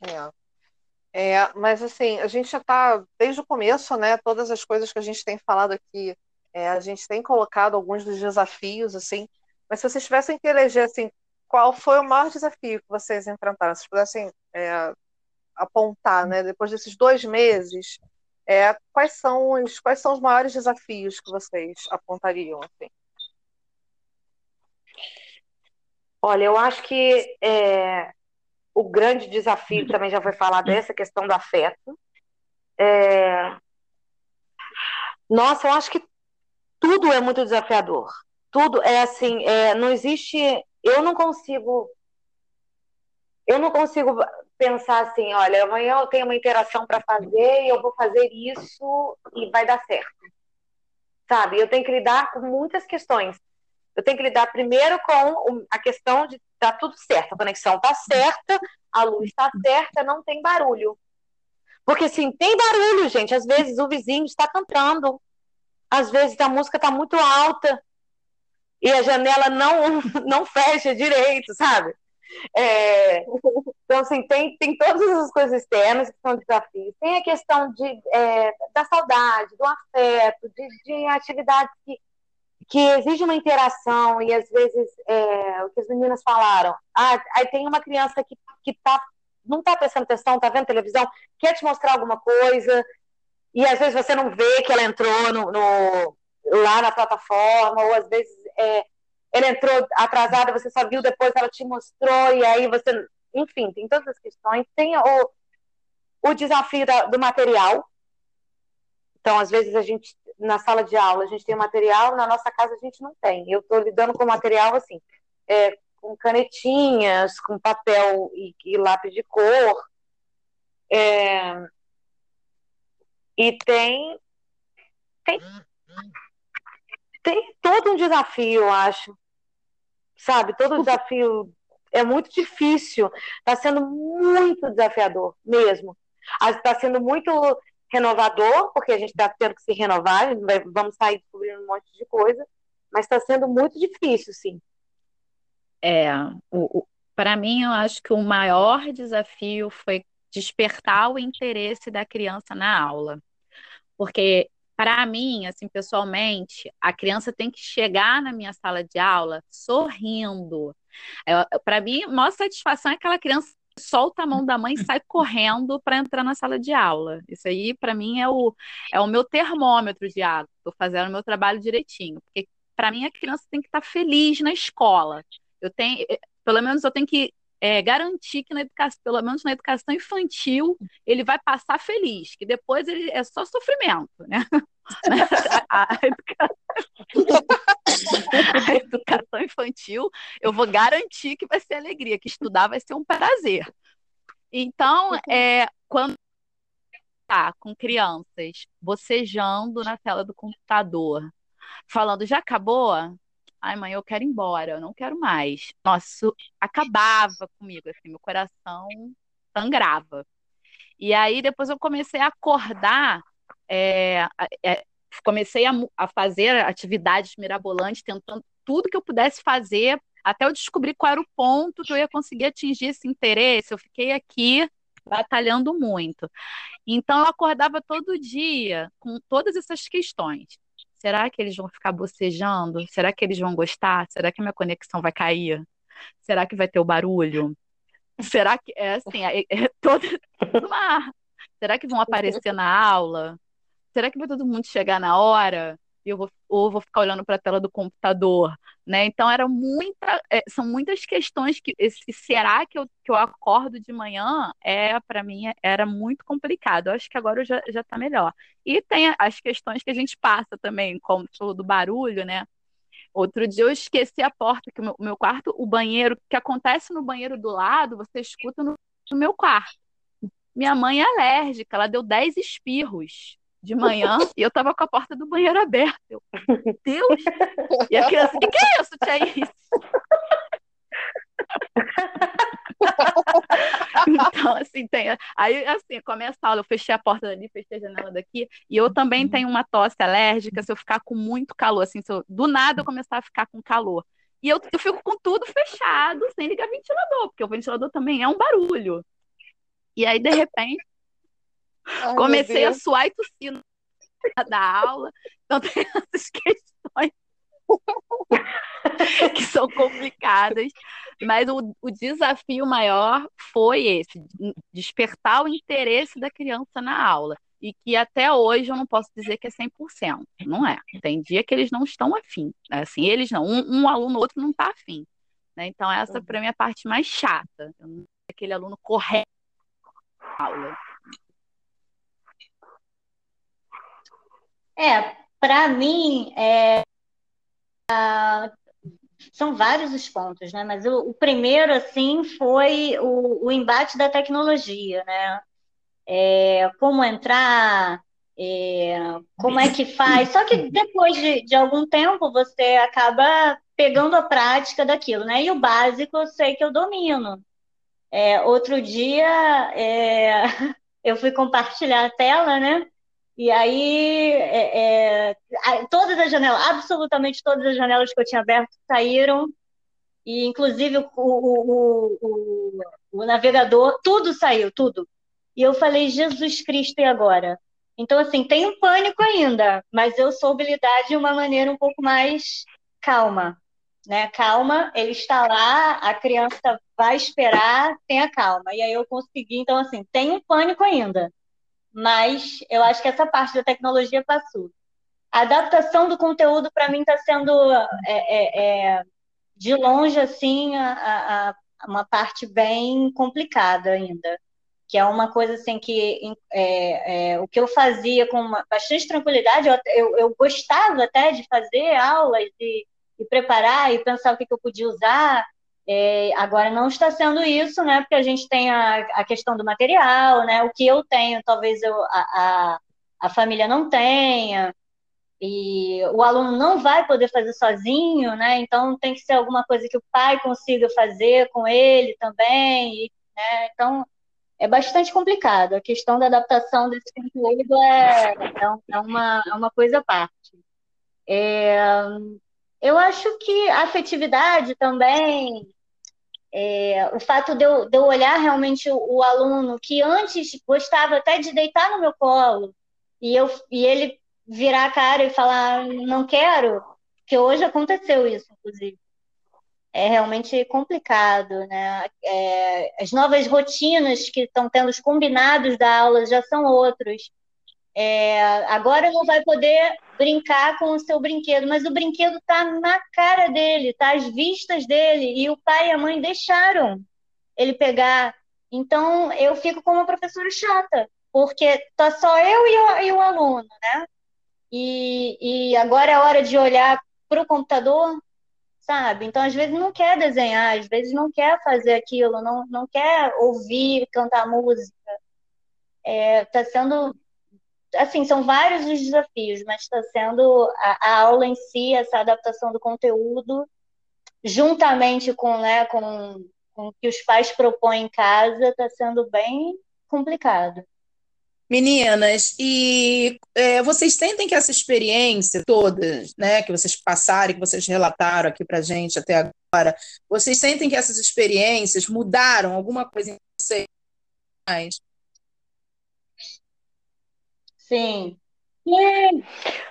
É. É, mas assim, a gente já está desde o começo, né? Todas as coisas que a gente tem falado aqui, é, a gente tem colocado alguns dos desafios, assim. Mas se vocês tivessem que eleger, assim, qual foi o maior desafio que vocês enfrentaram? Se pudessem é, apontar, né? Depois desses dois meses, é, quais são os quais são os maiores desafios que vocês apontariam? Assim? Olha, eu acho que é, o grande desafio também já foi falado essa questão do afeto. É... Nossa, eu acho que tudo é muito desafiador. Tudo é assim, é, não existe. Eu não consigo. Eu não consigo pensar assim, olha, amanhã eu tenho uma interação para fazer e eu vou fazer isso e vai dar certo. Sabe? Eu tenho que lidar com muitas questões. Eu tenho que lidar primeiro com a questão de tá tudo certo, a conexão tá certa, a luz está certa, não tem barulho. Porque assim, tem barulho, gente. Às vezes o vizinho está cantando, às vezes a música está muito alta e a janela não, não fecha direito, sabe? É, então, assim, tem, tem todas as coisas externas que são desafios. Tem a questão de, é, da saudade, do afeto, de, de atividades que que exige uma interação e às vezes é, o que as meninas falaram, ah, aí tem uma criança que, que tá, não está prestando atenção, está vendo televisão, quer te mostrar alguma coisa e às vezes você não vê que ela entrou no, no lá na plataforma ou às vezes é, ela entrou atrasada, você só viu depois, ela te mostrou e aí você, enfim, tem todas as questões, tem o, o desafio da, do material, então, às vezes, a gente, na sala de aula, a gente tem material, na nossa casa a gente não tem. Eu estou lidando com material assim, é, com canetinhas, com papel e, e lápis de cor. É, e tem, tem, tem todo um desafio, eu acho. Sabe, todo desafio é muito difícil. Está sendo muito desafiador, mesmo. Está sendo muito renovador, porque a gente está tendo que se renovar, vai, vamos sair descobrindo um monte de coisa, mas está sendo muito difícil, sim. É, para mim, eu acho que o maior desafio foi despertar o interesse da criança na aula. Porque, para mim, assim, pessoalmente, a criança tem que chegar na minha sala de aula sorrindo. Para mim, a maior satisfação é aquela criança solta a mão da mãe e sai correndo para entrar na sala de aula. Isso aí, para mim, é o, é o meu termômetro de água. Estou fazendo o meu trabalho direitinho. Porque, para mim, a criança tem que estar tá feliz na escola. Eu tenho, eh, pelo menos, eu tenho que é, garantir que na educação, pelo menos na educação infantil, ele vai passar feliz, que depois ele é só sofrimento, né? a, educação, a educação infantil, eu vou garantir que vai ser alegria, que estudar vai ser um prazer. Então, é, quando tá com crianças bocejando na tela do computador, falando, já acabou? Ai, mãe, eu quero ir embora, eu não quero mais. Nossa, acabava comigo, assim, meu coração sangrava. E aí depois eu comecei a acordar, é, é, comecei a, a, fazer atividades mirabolantes, tentando tudo que eu pudesse fazer, até eu descobrir qual era o ponto que eu ia conseguir atingir esse interesse. Eu fiquei aqui batalhando muito. Então eu acordava todo dia com todas essas questões. Será que eles vão ficar bocejando? Será que eles vão gostar? Será que minha conexão vai cair? Será que vai ter o barulho? Será que é assim, é, é todo uma... Será que vão aparecer na aula? Será que vai todo mundo chegar na hora? Eu vou, ou vou ficar olhando para a tela do computador, né? Então era muita, é, são muitas questões que esse será que eu, que eu acordo de manhã é para mim era muito complicado. Eu acho que agora já já está melhor. E tem as questões que a gente passa também, como do barulho, né? Outro dia eu esqueci a porta, que o meu, meu quarto, o banheiro, o que acontece no banheiro do lado, você escuta no, no meu quarto. Minha mãe é alérgica, ela deu 10 espirros de manhã e eu tava com a porta do banheiro aberta. Eu, Deus! E a criança, o que, que é isso, tia Isis? então, assim, tem. Aí, assim, começa a aula, eu fechei a porta dali, fechei a janela daqui, e eu também uhum. tenho uma tosse alérgica, se eu ficar com muito calor, assim, eu, do nada eu começar a ficar com calor. E eu, eu fico com tudo fechado, sem ligar ventilador, porque o ventilador também é um barulho. E aí, de repente, Ai, comecei a suar e tossir da aula. Então, tem essas questões que são complicadas. Mas o, o desafio maior foi esse, despertar o interesse da criança na aula. E que até hoje eu não posso dizer que é 100%, não é. Tem dia que eles não estão afim. Né? Assim, eles não, um, um aluno, outro não está afim. Né? Então, essa para mim é a parte mais chata. Aquele aluno correto na aula. É, para mim, é, são vários os pontos, né? Mas o, o primeiro, assim, foi o, o, embate da tecnologia, né? É, como entrar, é, como é que faz. Só que depois de, de algum tempo você acaba pegando a prática daquilo, né? E o básico eu sei que eu domino. É, outro dia é, eu fui compartilhar a tela, né? E aí, é, é, todas as janelas, absolutamente todas as janelas que eu tinha aberto saíram, e inclusive o, o, o, o, navegador, tudo saiu, tudo. E eu falei, Jesus Cristo, e agora? Então, assim, tem um pânico ainda, mas eu soube lidar de uma maneira um pouco mais calma. Né? Calma, ele está lá, a criança vai esperar, tenha calma. E aí eu consegui, então, assim, tem um pânico ainda mas eu acho que essa parte da tecnologia passou. A adaptação do conteúdo, para mim, está sendo, é, é, é, de longe, assim, a, a, uma parte bem complicada ainda. Que é uma coisa assim que é, é, o que eu fazia com uma, bastante tranquilidade, eu, eu, eu, gostava até de fazer aulas e, e preparar e pensar o que, que eu podia usar, é, agora não está sendo isso, né? Porque a gente tem a, a questão do material, né? O que eu tenho, talvez eu, a, a, a família não tenha, e o aluno não vai poder fazer sozinho, né? Então tem que ser alguma coisa que o pai consiga fazer com ele também, e, né? Então é bastante complicado. A questão da adaptação desse conteúdo é, é, é uma, é uma coisa à parte. É, eu acho que a afetividade também é, o fato de eu, de eu olhar realmente o, o, aluno que antes gostava até de deitar no meu colo e, eu, e ele virar a cara e falar não quero, que hoje aconteceu isso, inclusive. É realmente complicado, né? É, as novas rotinas que estão tendo, os combinados da aula já são outros. É, agora não vai poder brincar com o seu brinquedo, mas o brinquedo está na cara dele, está às vistas dele, e o pai e a mãe deixaram ele pegar. Então eu fico como professora chata, porque tá só eu e o, e o aluno, né? E, e agora é hora de olhar para o computador, sabe? Então, às vezes, não quer desenhar, às vezes, não quer fazer aquilo, não, não quer ouvir, cantar música. É, tá sendo. Assim, são vários os desafios, mas está sendo a, a, aula em si, essa adaptação do conteúdo, juntamente com, né, com, com o que os pais propõem em casa, está sendo bem complicado. Meninas, e é, vocês sentem que essa experiência toda, né, que vocês passaram, que vocês relataram aqui para gente até agora, vocês sentem que essas experiências mudaram alguma coisa em vocês? Sim.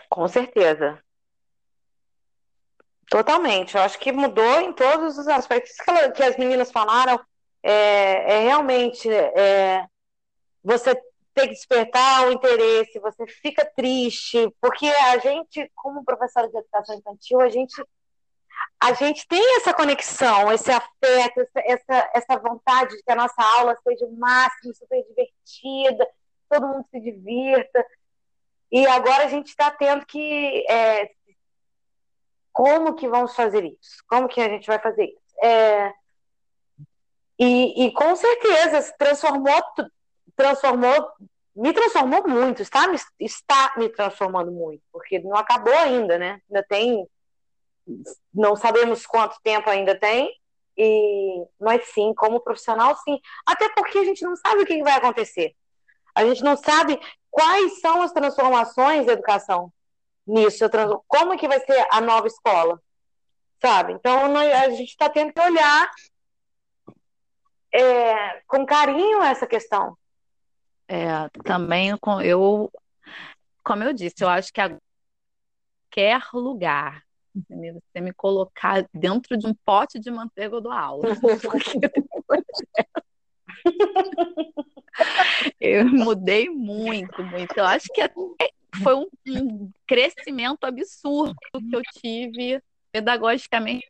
Com certeza. Totalmente. Eu acho que mudou em todos os aspectos que, que as meninas falaram. É, é realmente é, você tem que despertar o interesse, você fica triste, porque a gente, como professora de educação infantil, a gente a gente tem essa conexão, esse afeto, essa, essa, essa vontade de que a nossa aula seja o máximo, super divertida, todo mundo se divirta. E agora a gente está tendo que. É, como que vamos fazer isso? Como que a gente vai fazer isso? É, e, e com certeza transformou transformou, me transformou muito, está me, está me transformando muito, porque não acabou ainda, né? Ainda tem, não sabemos quanto tempo ainda tem, e, mas sim, como profissional, sim. Até porque a gente não sabe o que vai acontecer. A gente não sabe quais são as transformações da educação nisso. Como que vai ser a nova escola? Sabe? Então, a gente está tendo que olhar é, com carinho essa questão. É, também eu, como eu disse, eu acho que a qualquer lugar, você me colocar dentro de um pote de manteiga dou aula. eu mudei muito, muito. Eu acho que foi um, um crescimento absurdo que eu tive pedagogicamente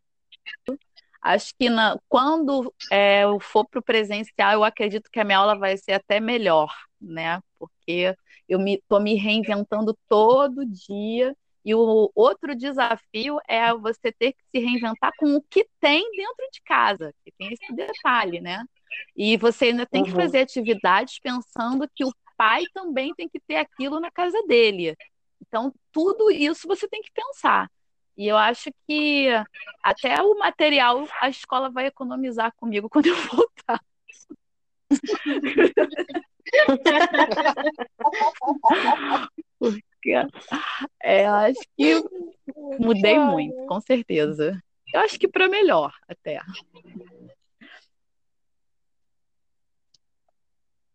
Acho que na, quando é, eu for para o presencial, eu acredito que a minha aula vai ser até melhor, né? Porque eu estou me, me reinventando todo dia. E o outro desafio é você ter que se reinventar com o que tem dentro de casa, que tem esse detalhe, né? E você ainda tem uhum. que fazer atividades pensando que o pai também tem que ter aquilo na casa dele. Então, tudo isso você tem que pensar. E eu acho que até o material a escola vai economizar comigo quando eu voltar. Porque é, acho que mudei muito, com certeza. Eu acho que para melhor até.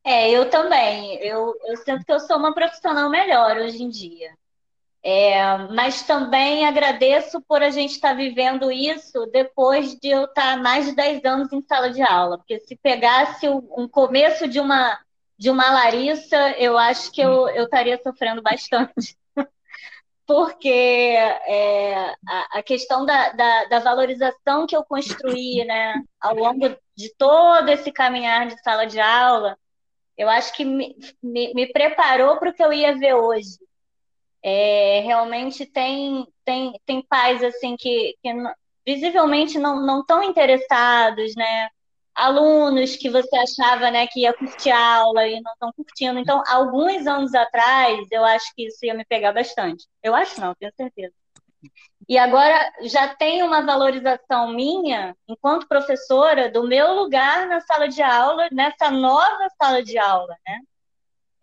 É, eu também. Eu, eu sinto que eu sou uma profissional melhor hoje em dia. É, mas também agradeço por a gente estar tá vivendo isso depois de eu estar tá mais de 10 anos em sala de aula, porque se pegasse um começo de uma, de uma Larissa, eu acho que eu, eu estaria sofrendo bastante. porque é, a, a, questão da, da, da, valorização que eu construí né, ao longo de todo esse caminhar de sala de aula, eu acho que me, me, me preparou para o que eu ia ver hoje. É, realmente tem, tem, tem pais assim que, que visivelmente não estão interessados, né? Alunos que você achava né, que ia curtir aula e não estão curtindo. Então, alguns anos atrás, eu acho que isso ia me pegar bastante. Eu acho não, tenho certeza. E agora já tem uma valorização minha, enquanto professora, do meu lugar na sala de aula, nessa nova sala de aula, né?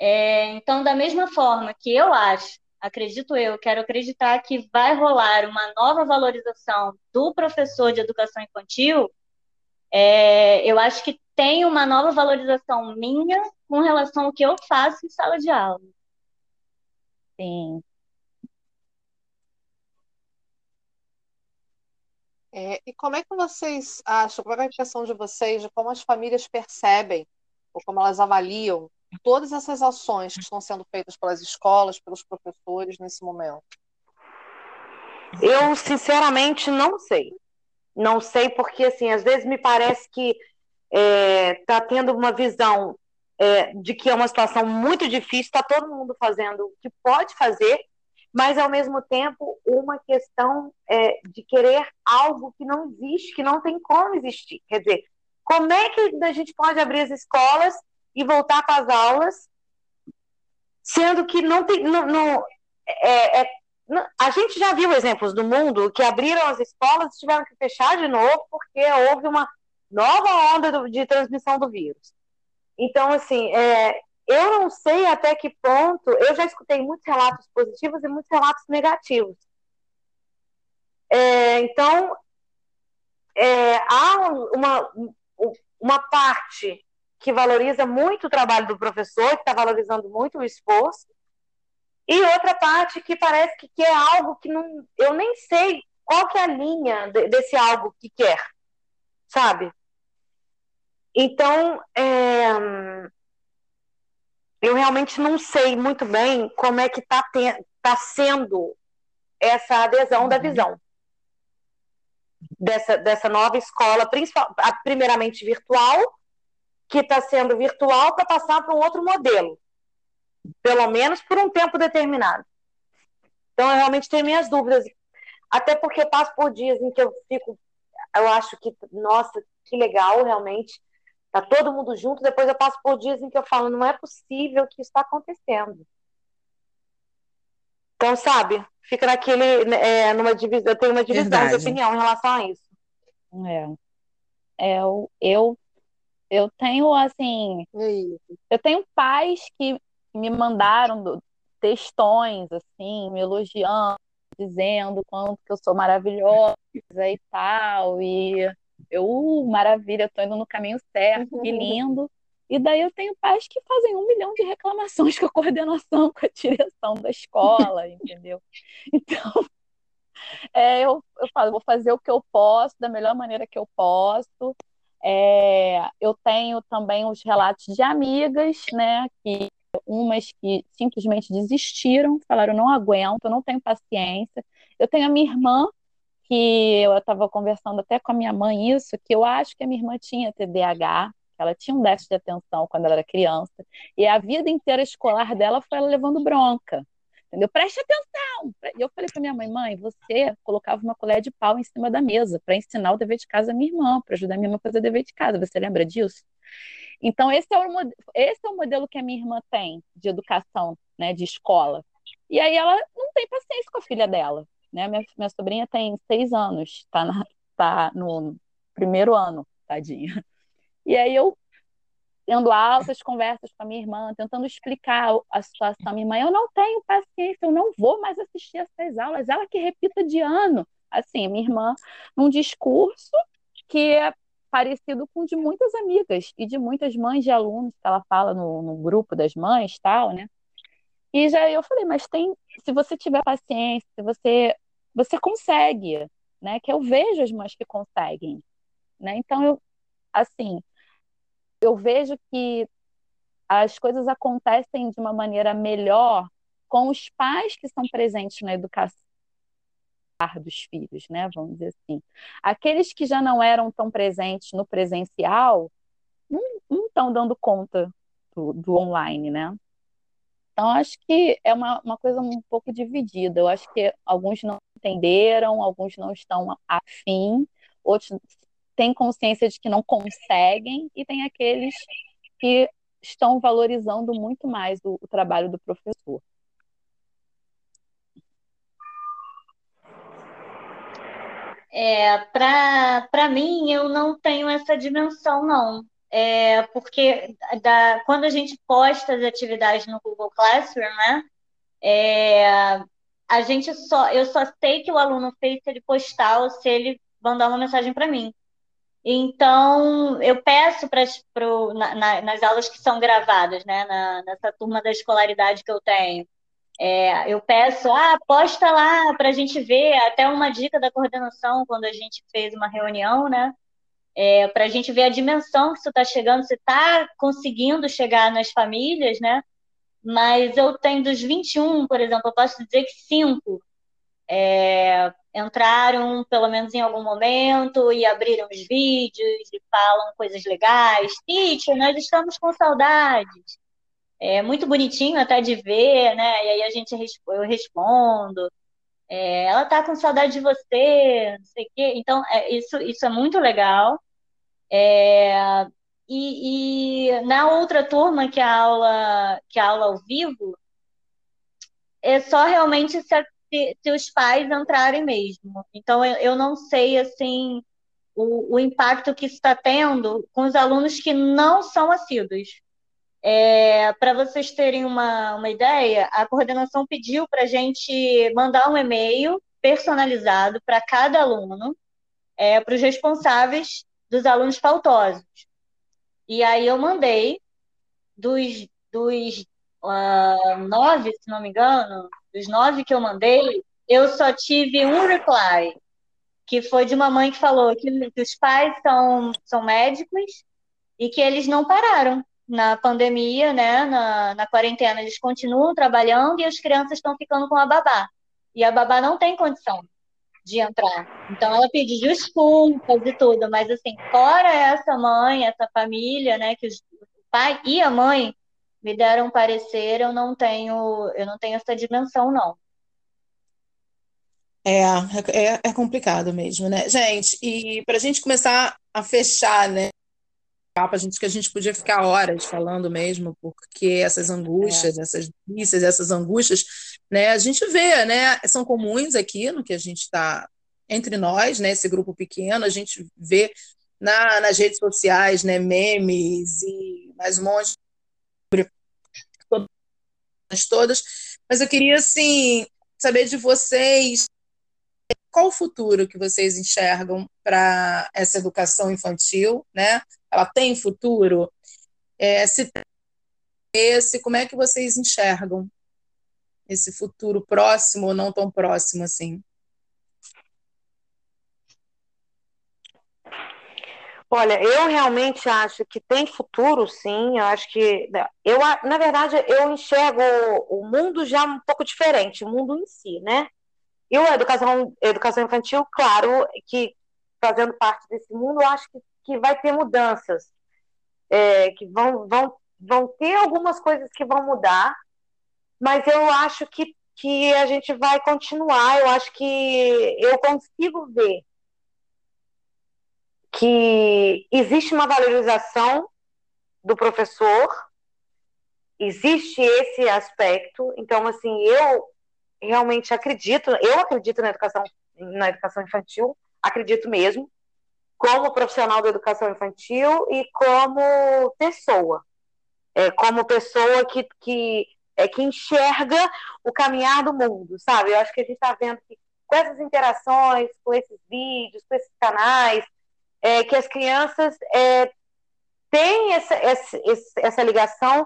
É, então, da mesma forma que eu acho acredito eu, quero acreditar que vai rolar uma nova valorização do professor de educação infantil, é, eu acho que tem uma nova valorização minha com relação ao que eu faço em sala de aula. Sim. É, e como é que vocês acham, qual é a impressão de vocês de como as famílias percebem ou como elas avaliam todas essas ações que estão sendo feitas pelas escolas, pelos professores nesse momento? Eu, sinceramente, não sei. Não sei porque, assim, às vezes me parece que está é, tá tendo uma visão é, de que é uma situação muito difícil, está todo mundo fazendo o que pode fazer, mas ao mesmo tempo uma questão é, de querer algo que não existe, que não tem como existir. Quer dizer, como é que a gente pode abrir as escolas e voltar para as aulas, sendo que não tem. Não, não é, é, a gente já viu exemplos do mundo que abriram as escolas e tiveram que fechar de novo porque houve uma nova onda de transmissão do vírus. Então, assim, é, eu não sei até que ponto. Eu já escutei muitos relatos positivos e muitos relatos negativos. É, então, é, há uma, uma parte que valoriza muito o trabalho do professor, que está valorizando muito o esforço, e outra parte que parece que quer algo que não, eu nem sei qual que é a linha desse algo que quer, sabe? Então, é, eu realmente não sei muito bem como é que está tá sendo essa adesão uhum. da visão dessa, dessa nova escola, principal, primeiramente virtual, que está sendo virtual para passar para um outro modelo, pelo menos por um tempo determinado. Então, eu realmente tenho minhas dúvidas, até porque eu passo por dias em que eu fico, eu acho que, nossa, que legal, realmente, Tá todo mundo junto, depois eu passo por dias em que eu falo, não é possível que isso está acontecendo. Então, sabe, fica naquele, né, é, numa divisão, eu tenho uma divisão Verdade. de opinião em relação a isso. É. é eu, eu, eu tenho, assim, eu tenho pais que me mandaram textões, assim, me elogiando, dizendo quanto que eu sou maravilhosa e tal, e eu, uh, maravilha, tô indo no caminho certo, que lindo. E daí eu tenho pais que fazem um milhão de reclamações com a coordenação, com a direção da escola, entendeu? Então, é, eu, eu falo, vou fazer o que eu posso, da melhor maneira que eu posso. É, eu tenho também os relatos de amigas, né, que umas que simplesmente desistiram, falaram, não aguento, não tenho paciência. Eu tenho a minha irmã, que eu estava conversando até com a minha mãe isso, que eu acho que a minha irmã tinha TDAH, ela tinha um déficit de atenção quando ela era criança, e a vida inteira escolar dela foi ela levando bronca. Entendeu? Preste atenção! E eu falei para minha mãe, mãe, você colocava uma colher de pau em cima da mesa para ensinar o dever de casa à minha irmã, para ajudar a minha irmã a fazer o dever de casa. Você lembra disso? Então, esse é, o, esse é o modelo que a minha irmã tem de educação, né, de escola. E aí ela não tem paciência com a filha dela. Né? Minha, minha sobrinha tem seis anos, tá, na, tá no primeiro ano, tadinha. E aí eu tendo altas conversas com a minha irmã, tentando explicar a situação. Minha irmã, eu não tenho paciência, eu não vou mais assistir essas aulas. Ela que repita de ano. Assim, minha irmã, num discurso que é parecido com o de muitas amigas e de muitas mães de alunos que ela fala no, no grupo das mães, tal, né? E já eu falei, mas tem, se você tiver paciência, você você consegue, né? Que eu vejo as mães que conseguem, né? Então eu assim, eu vejo que as coisas acontecem de uma maneira melhor com os pais que são presentes na educação dos filhos, né? Vamos dizer assim. Aqueles que já não eram tão presentes no presencial não estão dando conta do, do online, né? Então, acho que é uma, uma coisa um pouco dividida. Eu acho que alguns não entenderam, alguns não estão afim, outros têm consciência de que não conseguem, e tem aqueles que estão valorizando muito mais o, o trabalho do professor. É, para mim, eu não tenho essa dimensão, não é, porque da, quando a gente posta as atividades no Google Classroom, né, é, a gente só, eu só sei que o aluno fez se ele postar ou se ele mandar uma mensagem para mim. Então, eu peço para na, na, nas aulas que são gravadas, né, na, nessa turma da escolaridade que eu tenho, é, eu peço, ah, posta lá para a gente ver, até uma dica da coordenação, quando a gente fez uma reunião, né, é, para a gente ver a dimensão que isso está chegando, se está conseguindo chegar nas famílias, né? Mas eu tenho dos 21, por exemplo, eu posso dizer que cinco é, entraram, pelo menos em algum momento, e abriram os vídeos e falam coisas legais. Teacher, nós estamos com saudades. é muito bonitinho até de ver, né? E aí a gente eu respondo. É, ela tá com saudade de você, não sei o quê. Então, é, isso, isso é muito legal. É, e, e, na outra turma, que é a aula, que é aula ao vivo, é só realmente se, se, os pais entrarem mesmo. Então, eu, eu não sei, assim, o, o impacto que está tendo com os alunos que não são assíduos. É, para vocês terem uma, uma ideia, a coordenação pediu para a gente mandar um e-mail personalizado para cada aluno, é, para os responsáveis dos alunos faltosos. E aí eu mandei dos, dos uh, nove, se não me engano, dos nove que eu mandei, eu só tive um reply, que foi de uma mãe que falou que, que os pais são, são médicos e que eles não pararam na pandemia, né, na, na quarentena, eles continuam trabalhando e as crianças estão ficando com a babá. E a babá não tem condição de entrar. Então ela pediu desculpas e tudo, mas assim, fora essa mãe, essa família, né, que o pai e a mãe me deram um parecer, eu não tenho, eu não tenho essa dimensão não. É, é, é complicado mesmo, né? Gente, e para a gente começar a fechar, né? a gente que a gente podia ficar horas falando mesmo, porque essas angústias, é. essas delícias, essas angústias, né, a gente vê, né, são comuns aqui no que a gente está entre nós, né, esse grupo pequeno, a gente vê na, nas redes sociais, né, memes e mais um monte de todas, mas eu queria, assim, saber de vocês qual o futuro que vocês enxergam para essa educação infantil, né? Ela tem futuro? É, se esse, como é que vocês enxergam esse futuro próximo ou não tão próximo assim? Olha, eu realmente acho que tem futuro, sim. Eu acho que eu, na verdade, eu enxergo o mundo já um pouco diferente, o mundo em si, né? E a educação, educação infantil, claro, que fazendo parte desse mundo, eu acho que, que vai ter mudanças, é, que vão, vão, vão ter algumas coisas que vão mudar, mas eu acho que, que a gente vai continuar, eu acho que eu consigo ver que existe uma valorização do professor, existe esse aspecto, então, assim, eu realmente acredito, eu acredito na educação, na educação infantil, acredito mesmo, como profissional da educação infantil e como pessoa, é, como pessoa que, que, é, que enxerga o caminhar do mundo, sabe? Eu acho que a gente está vendo que com essas interações, com esses vídeos, com esses canais, é, que as crianças é, têm essa, essa, essa ligação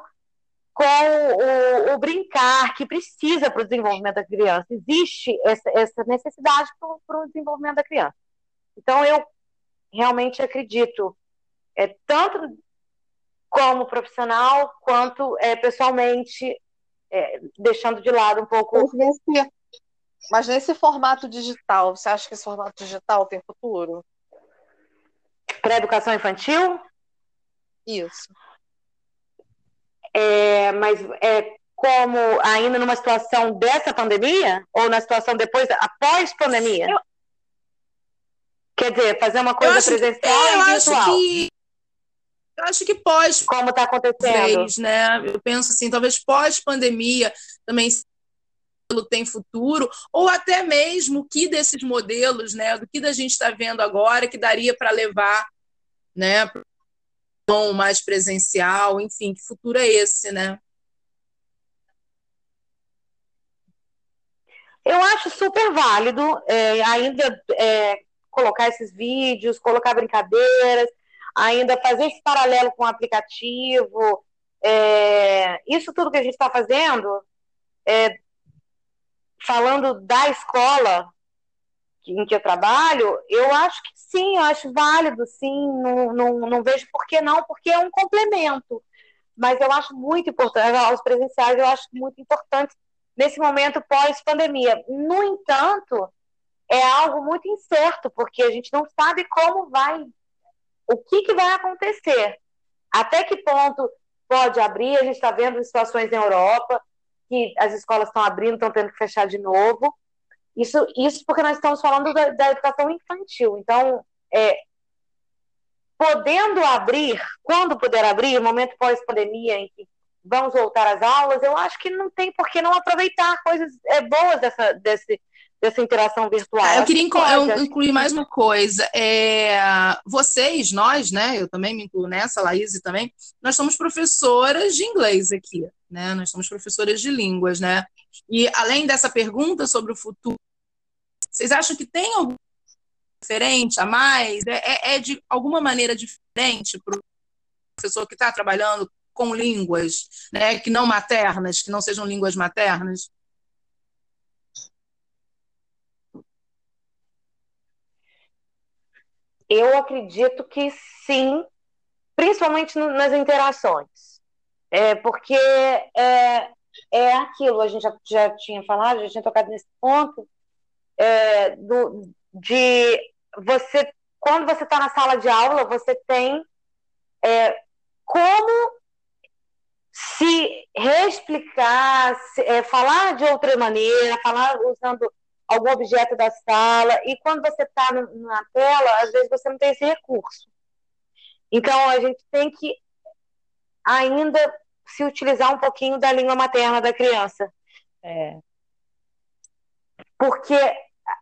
com o, o, brincar que precisa para o desenvolvimento da criança. Existe essa, essa necessidade para o desenvolvimento da criança. Então, eu realmente acredito, é, tanto como profissional, quanto é, pessoalmente, é, deixando de lado um pouco. Mas nesse, mas nesse formato digital, você acha que esse formato digital tem futuro? Para a educação infantil? Isso. É, mas é como ainda numa situação dessa pandemia ou na situação depois, após pandemia? Eu... Quer dizer, fazer uma coisa presencial que, e virtual? Acho que, eu acho que pós. Como está acontecendo? Né? Eu penso assim, talvez pós-pandemia também tem futuro, ou até mesmo que desses modelos, né, do que da gente está vendo agora, que daria para levar né, mais presencial, enfim, que futuro é esse, né? Eu acho super válido é, ainda é, colocar esses vídeos, colocar brincadeiras, ainda fazer esse paralelo com o aplicativo. É, isso tudo que a gente está fazendo, é, falando da escola, em que eu trabalho, eu acho que sim, eu acho válido, sim, não, não, não vejo por que não, porque é um complemento. Mas eu acho muito importante, aulas presenciais eu acho muito importante nesse momento pós-pandemia. No entanto, é algo muito incerto, porque a gente não sabe como vai, o que, que vai acontecer. Até que ponto, pode abrir, a gente está vendo situações na Europa que as escolas estão abrindo, estão tendo que fechar de novo. Isso, isso porque nós estamos falando da, da educação infantil. Então, é, podendo abrir, quando puder abrir, momento pós-pandemia, em que vamos voltar às aulas, eu acho que não tem por que não aproveitar coisas é, boas dessa, desse, dessa interação virtual. Ah, eu queria inclu eu incluir mais uma coisa. É, vocês, nós, né? Eu também me incluo nessa, a Laís também, nós somos professoras de inglês aqui, né? Nós somos professoras de línguas, né? E além dessa pergunta sobre o futuro, vocês acham que tem algum diferente a mais? É, é de alguma maneira diferente para o professor que está trabalhando com línguas, né, que não maternas, que não sejam línguas maternas? Eu acredito que sim, principalmente nas interações. É, porque é, é aquilo, a gente já, já tinha falado, já tinha tocado nesse ponto, é, do, de você, quando você está na sala de aula, você tem é, como se reexplicar, se, é, falar de outra maneira, falar usando algum objeto da sala, e quando você está na tela, às vezes você não tem esse recurso. Então, a gente tem que ainda se utilizar um pouquinho da língua materna da criança. É. Porque,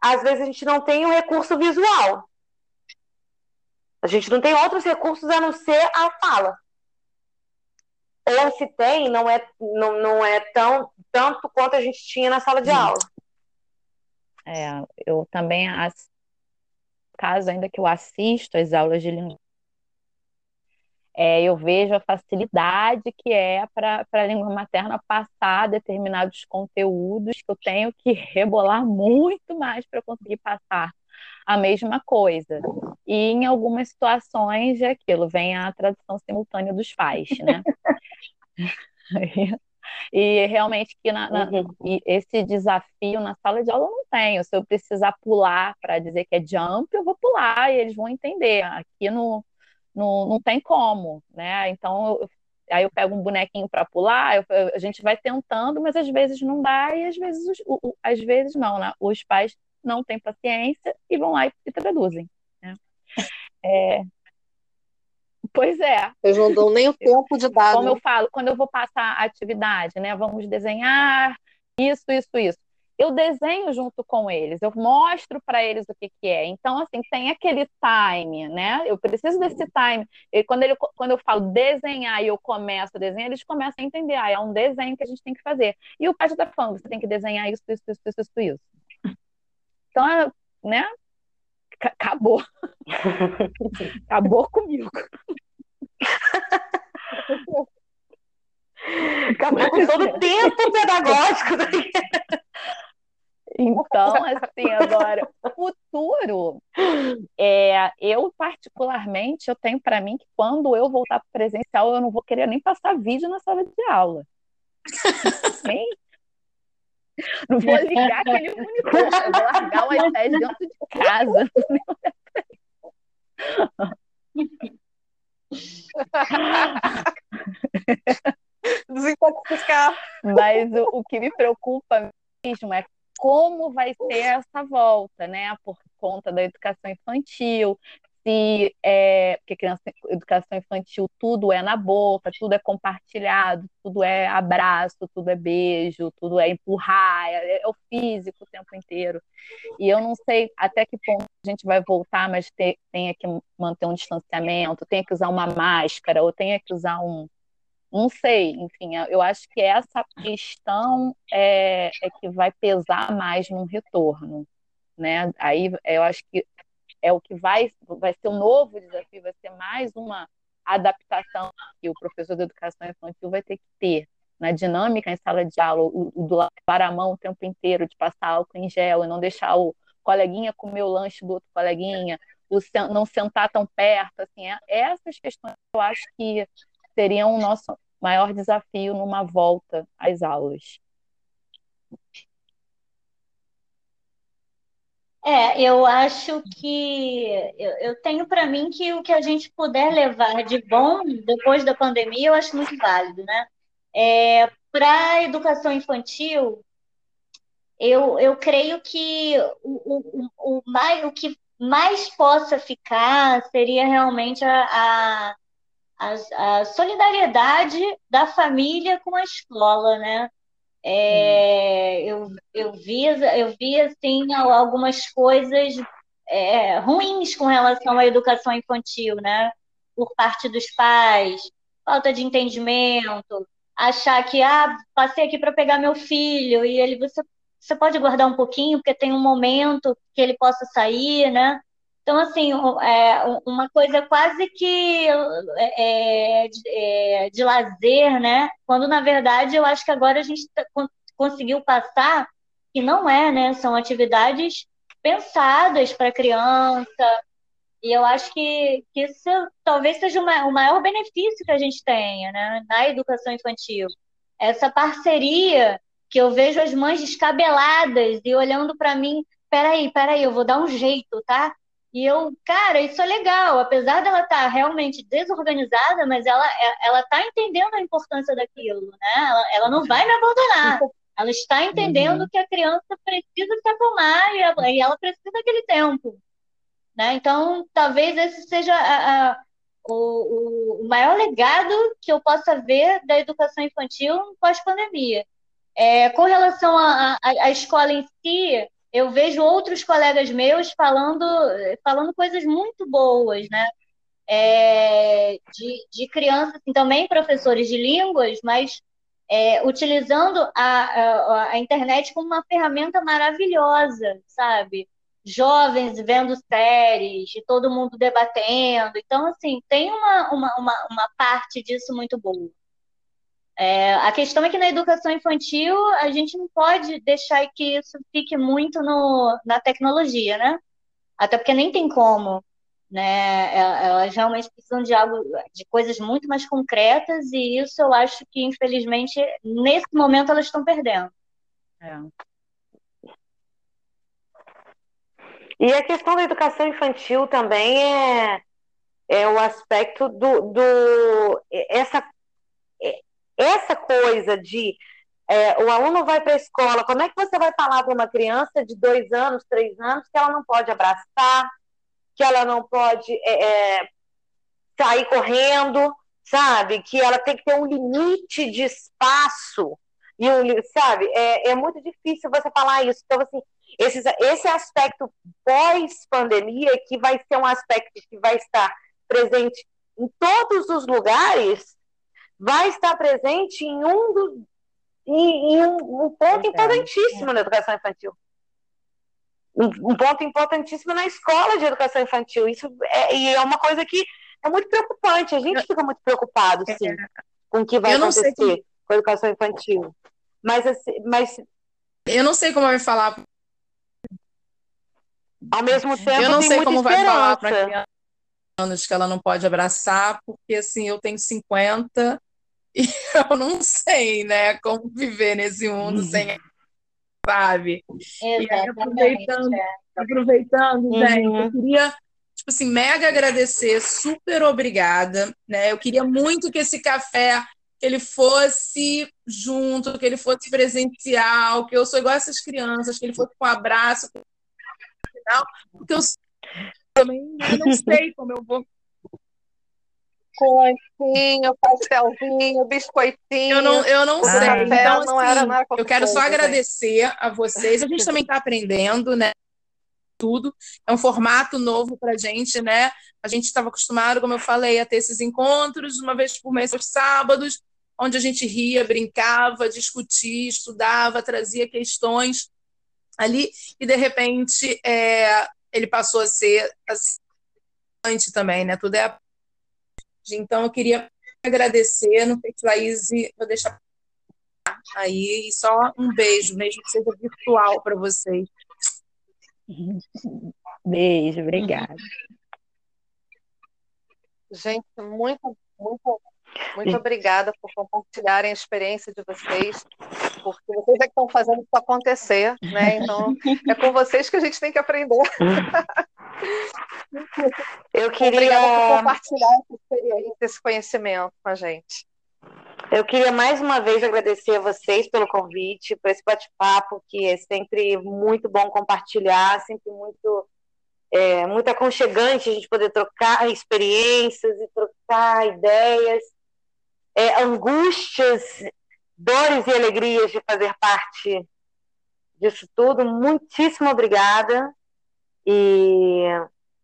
às vezes, a gente não tem o um recurso visual. A gente não tem outros recursos a não ser a fala ou se tem, não é, não, não é tão, tanto quanto a gente tinha na sala de aula. É, eu também, caso ainda que eu assisto às aulas de língua, é, eu vejo a facilidade que é para a língua materna passar determinados conteúdos que eu tenho que rebolar muito mais para conseguir passar a mesma coisa. E em algumas situações é aquilo, vem a tradução simultânea dos pais, né? E realmente que na, na, uhum. esse desafio na sala de aula eu não tenho. Se eu precisar pular para dizer que é jump, eu vou pular e eles vão entender. Aqui no, no, não tem como, né? Então eu, aí eu pego um bonequinho para pular, eu, a gente vai tentando, mas às vezes não dá e às vezes, o, o, às vezes não, né? Os pais não têm paciência e vão lá e, e traduzem. Né? É, Pois é. Eles não dão nem o tempo de dar. Como né? eu falo, quando eu vou passar a atividade, né? Vamos desenhar isso, isso, isso. Eu desenho junto com eles, eu mostro para eles o que, que é. Então, assim, tem aquele time, né? Eu preciso desse time. E quando, ele, quando eu falo desenhar e eu começo a desenhar, eles começam a entender. Ah, é um desenho que a gente tem que fazer. E o pai já está falando, você tem que desenhar isso, isso, isso, isso, isso, isso. Então, né? Acabou. acabou comigo. Acabou com todo o tempo pedagógico. Então, assim, agora, futuro, é, eu particularmente, eu tenho para mim que quando eu voltar para presencial, eu não vou querer nem passar vídeo na sala de aula. Nem, não vou ligar aquele monitor, eu vou largar o iPad dentro de casa. Desintoxicar. Mas o, o que me preocupa mesmo é como vai ser essa volta, né? Por conta da educação infantil, se é, porque criança, educação infantil tudo é na boca, tudo é compartilhado, tudo é abraço, tudo é beijo, tudo é empurrar, é, é o físico o tempo inteiro. E eu não sei até que ponto a gente vai voltar, mas ter, tenha que manter um distanciamento, tenha que usar uma máscara, ou tenha que usar um. Não sei, enfim, eu acho que essa questão é, é que vai pesar mais num retorno. Né? Aí eu acho que é o que vai, vai ser um novo desafio, vai ser mais uma adaptação que o professor de educação infantil vai ter que ter na dinâmica em sala de aula, o, do lavar a mão o tempo inteiro, de passar álcool em gel e não deixar o coleguinha comer o lanche do outro coleguinha, o não sentar tão perto, assim, é, essas questões eu acho que seriam o nosso maior desafio numa volta às aulas. É, eu acho que eu, eu tenho para mim que o que a gente puder levar de bom depois da pandemia, eu acho muito válido, né? É, para a educação infantil, eu, eu creio que o, o, o, mais, o que mais possa ficar seria realmente a, a, a, a solidariedade da família com a escola, né? É, eu, eu, vi, eu vi assim, algumas coisas é, ruins com relação à educação infantil, né? Por parte dos pais, falta de entendimento, achar que, ah, passei aqui para pegar meu filho, e ele, você, você pode guardar um pouquinho, porque tem um momento que ele possa sair, né? Então, assim, é, uma coisa quase que é, de, é, de, lazer, né? Quando, na verdade, eu acho que agora a gente tá, conseguiu passar que não é, né? São atividades pensadas para criança, e eu acho que, que isso talvez seja uma, o maior benefício que a gente tenha né? na educação infantil. Essa parceria que eu vejo as mães descabeladas e olhando para mim, peraí, peraí, eu vou dar um jeito, tá? E eu, cara, isso é legal, apesar dela estar tá realmente desorganizada, mas ela ela está entendendo a importância daquilo, né? Ela, ela não vai me abandonar. Ela está entendendo uhum. que a criança precisa se acalmar e ela, e ela precisa daquele tempo, né? Então, talvez esse seja a, a, o, o maior legado que eu possa ver da educação infantil pós-pandemia. É, com relação à escola em si, eu vejo outros colegas meus falando, falando coisas muito boas, né? É, de, de crianças, assim, também professores de línguas, mas é, utilizando a, a, a, internet como uma ferramenta maravilhosa, sabe? Jovens vendo séries, e todo mundo debatendo. Então, assim, tem uma, uma, uma, uma parte disso muito boa. É, a questão é que na educação infantil a gente não pode deixar que isso fique muito no, na tecnologia, né? Até porque nem tem como, né? É, elas realmente precisam de algo, de coisas muito mais concretas e isso eu acho que infelizmente nesse momento elas estão perdendo. É. E a questão da educação infantil também é, é o aspecto do, do essa essa coisa de é, o aluno vai para a escola, como é que você vai falar para uma criança de dois anos, três anos, que ela não pode abraçar, que ela não pode é, é, sair correndo, sabe? Que ela tem que ter um limite de espaço. E um, sabe, é, é muito difícil você falar isso. Então, assim, esse, esse aspecto pós-pandemia, que vai ser um aspecto que vai estar presente em todos os lugares, vai estar presente em um, do, em, em um, um, ponto importantíssimo na educação infantil. Um, um, ponto importantíssimo na escola de educação infantil. Isso é, e é uma coisa que é muito preocupante. A gente fica muito preocupado, sim, é. com o que vai acontecer que... com a educação infantil. Mas, assim, mas eu não sei como vai falar. Ao mesmo tempo, eu não sei como esperança. vai falar para anos que ela não pode abraçar, porque assim eu tenho 50 e eu não sei, né, como viver nesse mundo uhum. sem, sabe? Exatamente, e aí, aproveitando, é. aproveitando, uhum. gente, eu queria, tipo assim, mega agradecer, super obrigada, né? Eu queria muito que esse café que ele fosse junto, que ele fosse presencial, que eu sou igual essas crianças, que ele fosse com um abraço, porque eu também não sei como eu vou Coisinho, pastelzinho, biscoitinho. Eu não, eu não sei. Café, então, não assim, era eu quero só agradecer a vocês. A gente também está aprendendo, né? Tudo. É um formato novo para a gente, né? A gente estava acostumado, como eu falei, a ter esses encontros uma vez por mês, aos sábados, onde a gente ria, brincava, discutia, estudava, trazia questões ali, e de repente é, ele passou a ser assim, também, né? Tudo é então, eu queria agradecer, não sei se Laís, vou deixar aí, e só um beijo, mesmo que seja virtual para vocês. Beijo, obrigada. Gente, muito, muito, muito obrigada por compartilharem a experiência de vocês. Porque vocês é que estão fazendo isso acontecer, né? Então, é com vocês que a gente tem que aprender. Eu queria Obrigada por compartilhar essa experiência, esse conhecimento com a gente. Eu queria mais uma vez agradecer a vocês pelo convite, por esse bate-papo, que é sempre muito bom compartilhar, sempre muito, é, muito aconchegante a gente poder trocar experiências e trocar ideias, é, angústias, dores e alegrias de fazer parte disso tudo. Muitíssimo obrigada. E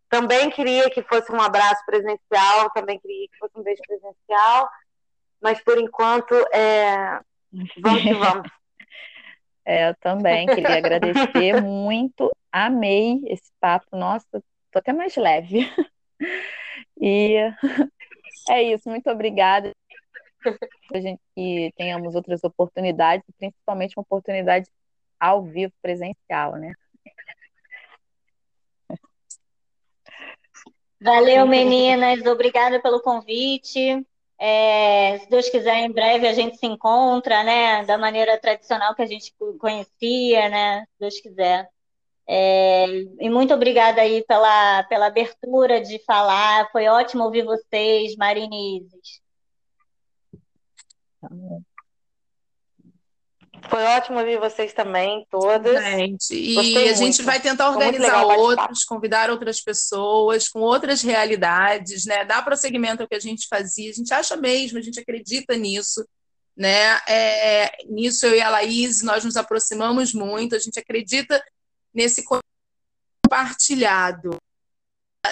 também queria que fosse um abraço presencial, também queria que fosse um beijo presencial mas por enquanto é... vamos que vamos. É, eu também queria agradecer muito, amei esse papo, nossa, tô até mais leve. E é isso, muito obrigada. A gente que tenhamos outras oportunidades, principalmente uma oportunidade ao vivo, presencial, né? Valeu, meninas. Obrigada pelo convite. É, se Deus quiser, em breve a gente se encontra, né? Da maneira tradicional que a gente conhecia, né? Se Deus quiser. É, e muito obrigada aí pela, pela abertura de falar. Foi ótimo ouvir vocês, Marina Isis. Foi ótimo ouvir vocês também, todas. Gente, e Gostei a gente muito. vai tentar organizar outros, convidar outras pessoas com outras realidades, né? Dar prosseguimento ao que a gente fazia. A gente acha mesmo, a gente acredita nisso, né? É, nisso eu e a Laís, nós nos aproximamos muito, a gente acredita nesse compartilhado,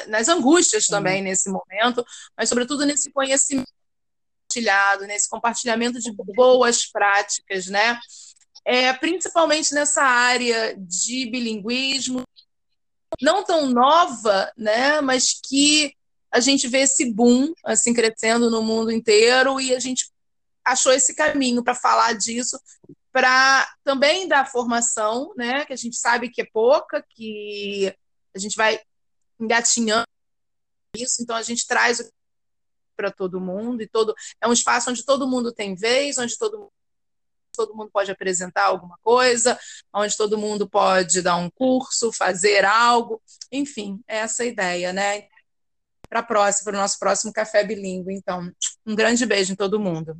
nas angústias também uhum. nesse momento, mas sobretudo nesse conhecimento compartilhado, nesse compartilhamento de boas práticas, né? É, principalmente nessa área de bilinguismo, não tão nova, né? Mas que a gente vê esse boom assim crescendo no mundo inteiro e a gente achou esse caminho para falar disso, para também dar formação, né? Que a gente sabe que é pouca, que a gente vai engatinhando isso, então a gente traz o para todo mundo e todo é um espaço onde todo mundo tem vez, onde todo todo mundo pode apresentar alguma coisa, onde todo mundo pode dar um curso, fazer algo, enfim, é essa a ideia, né? Para próximo, para o nosso próximo café bilíngue. Então, um grande beijo em todo mundo.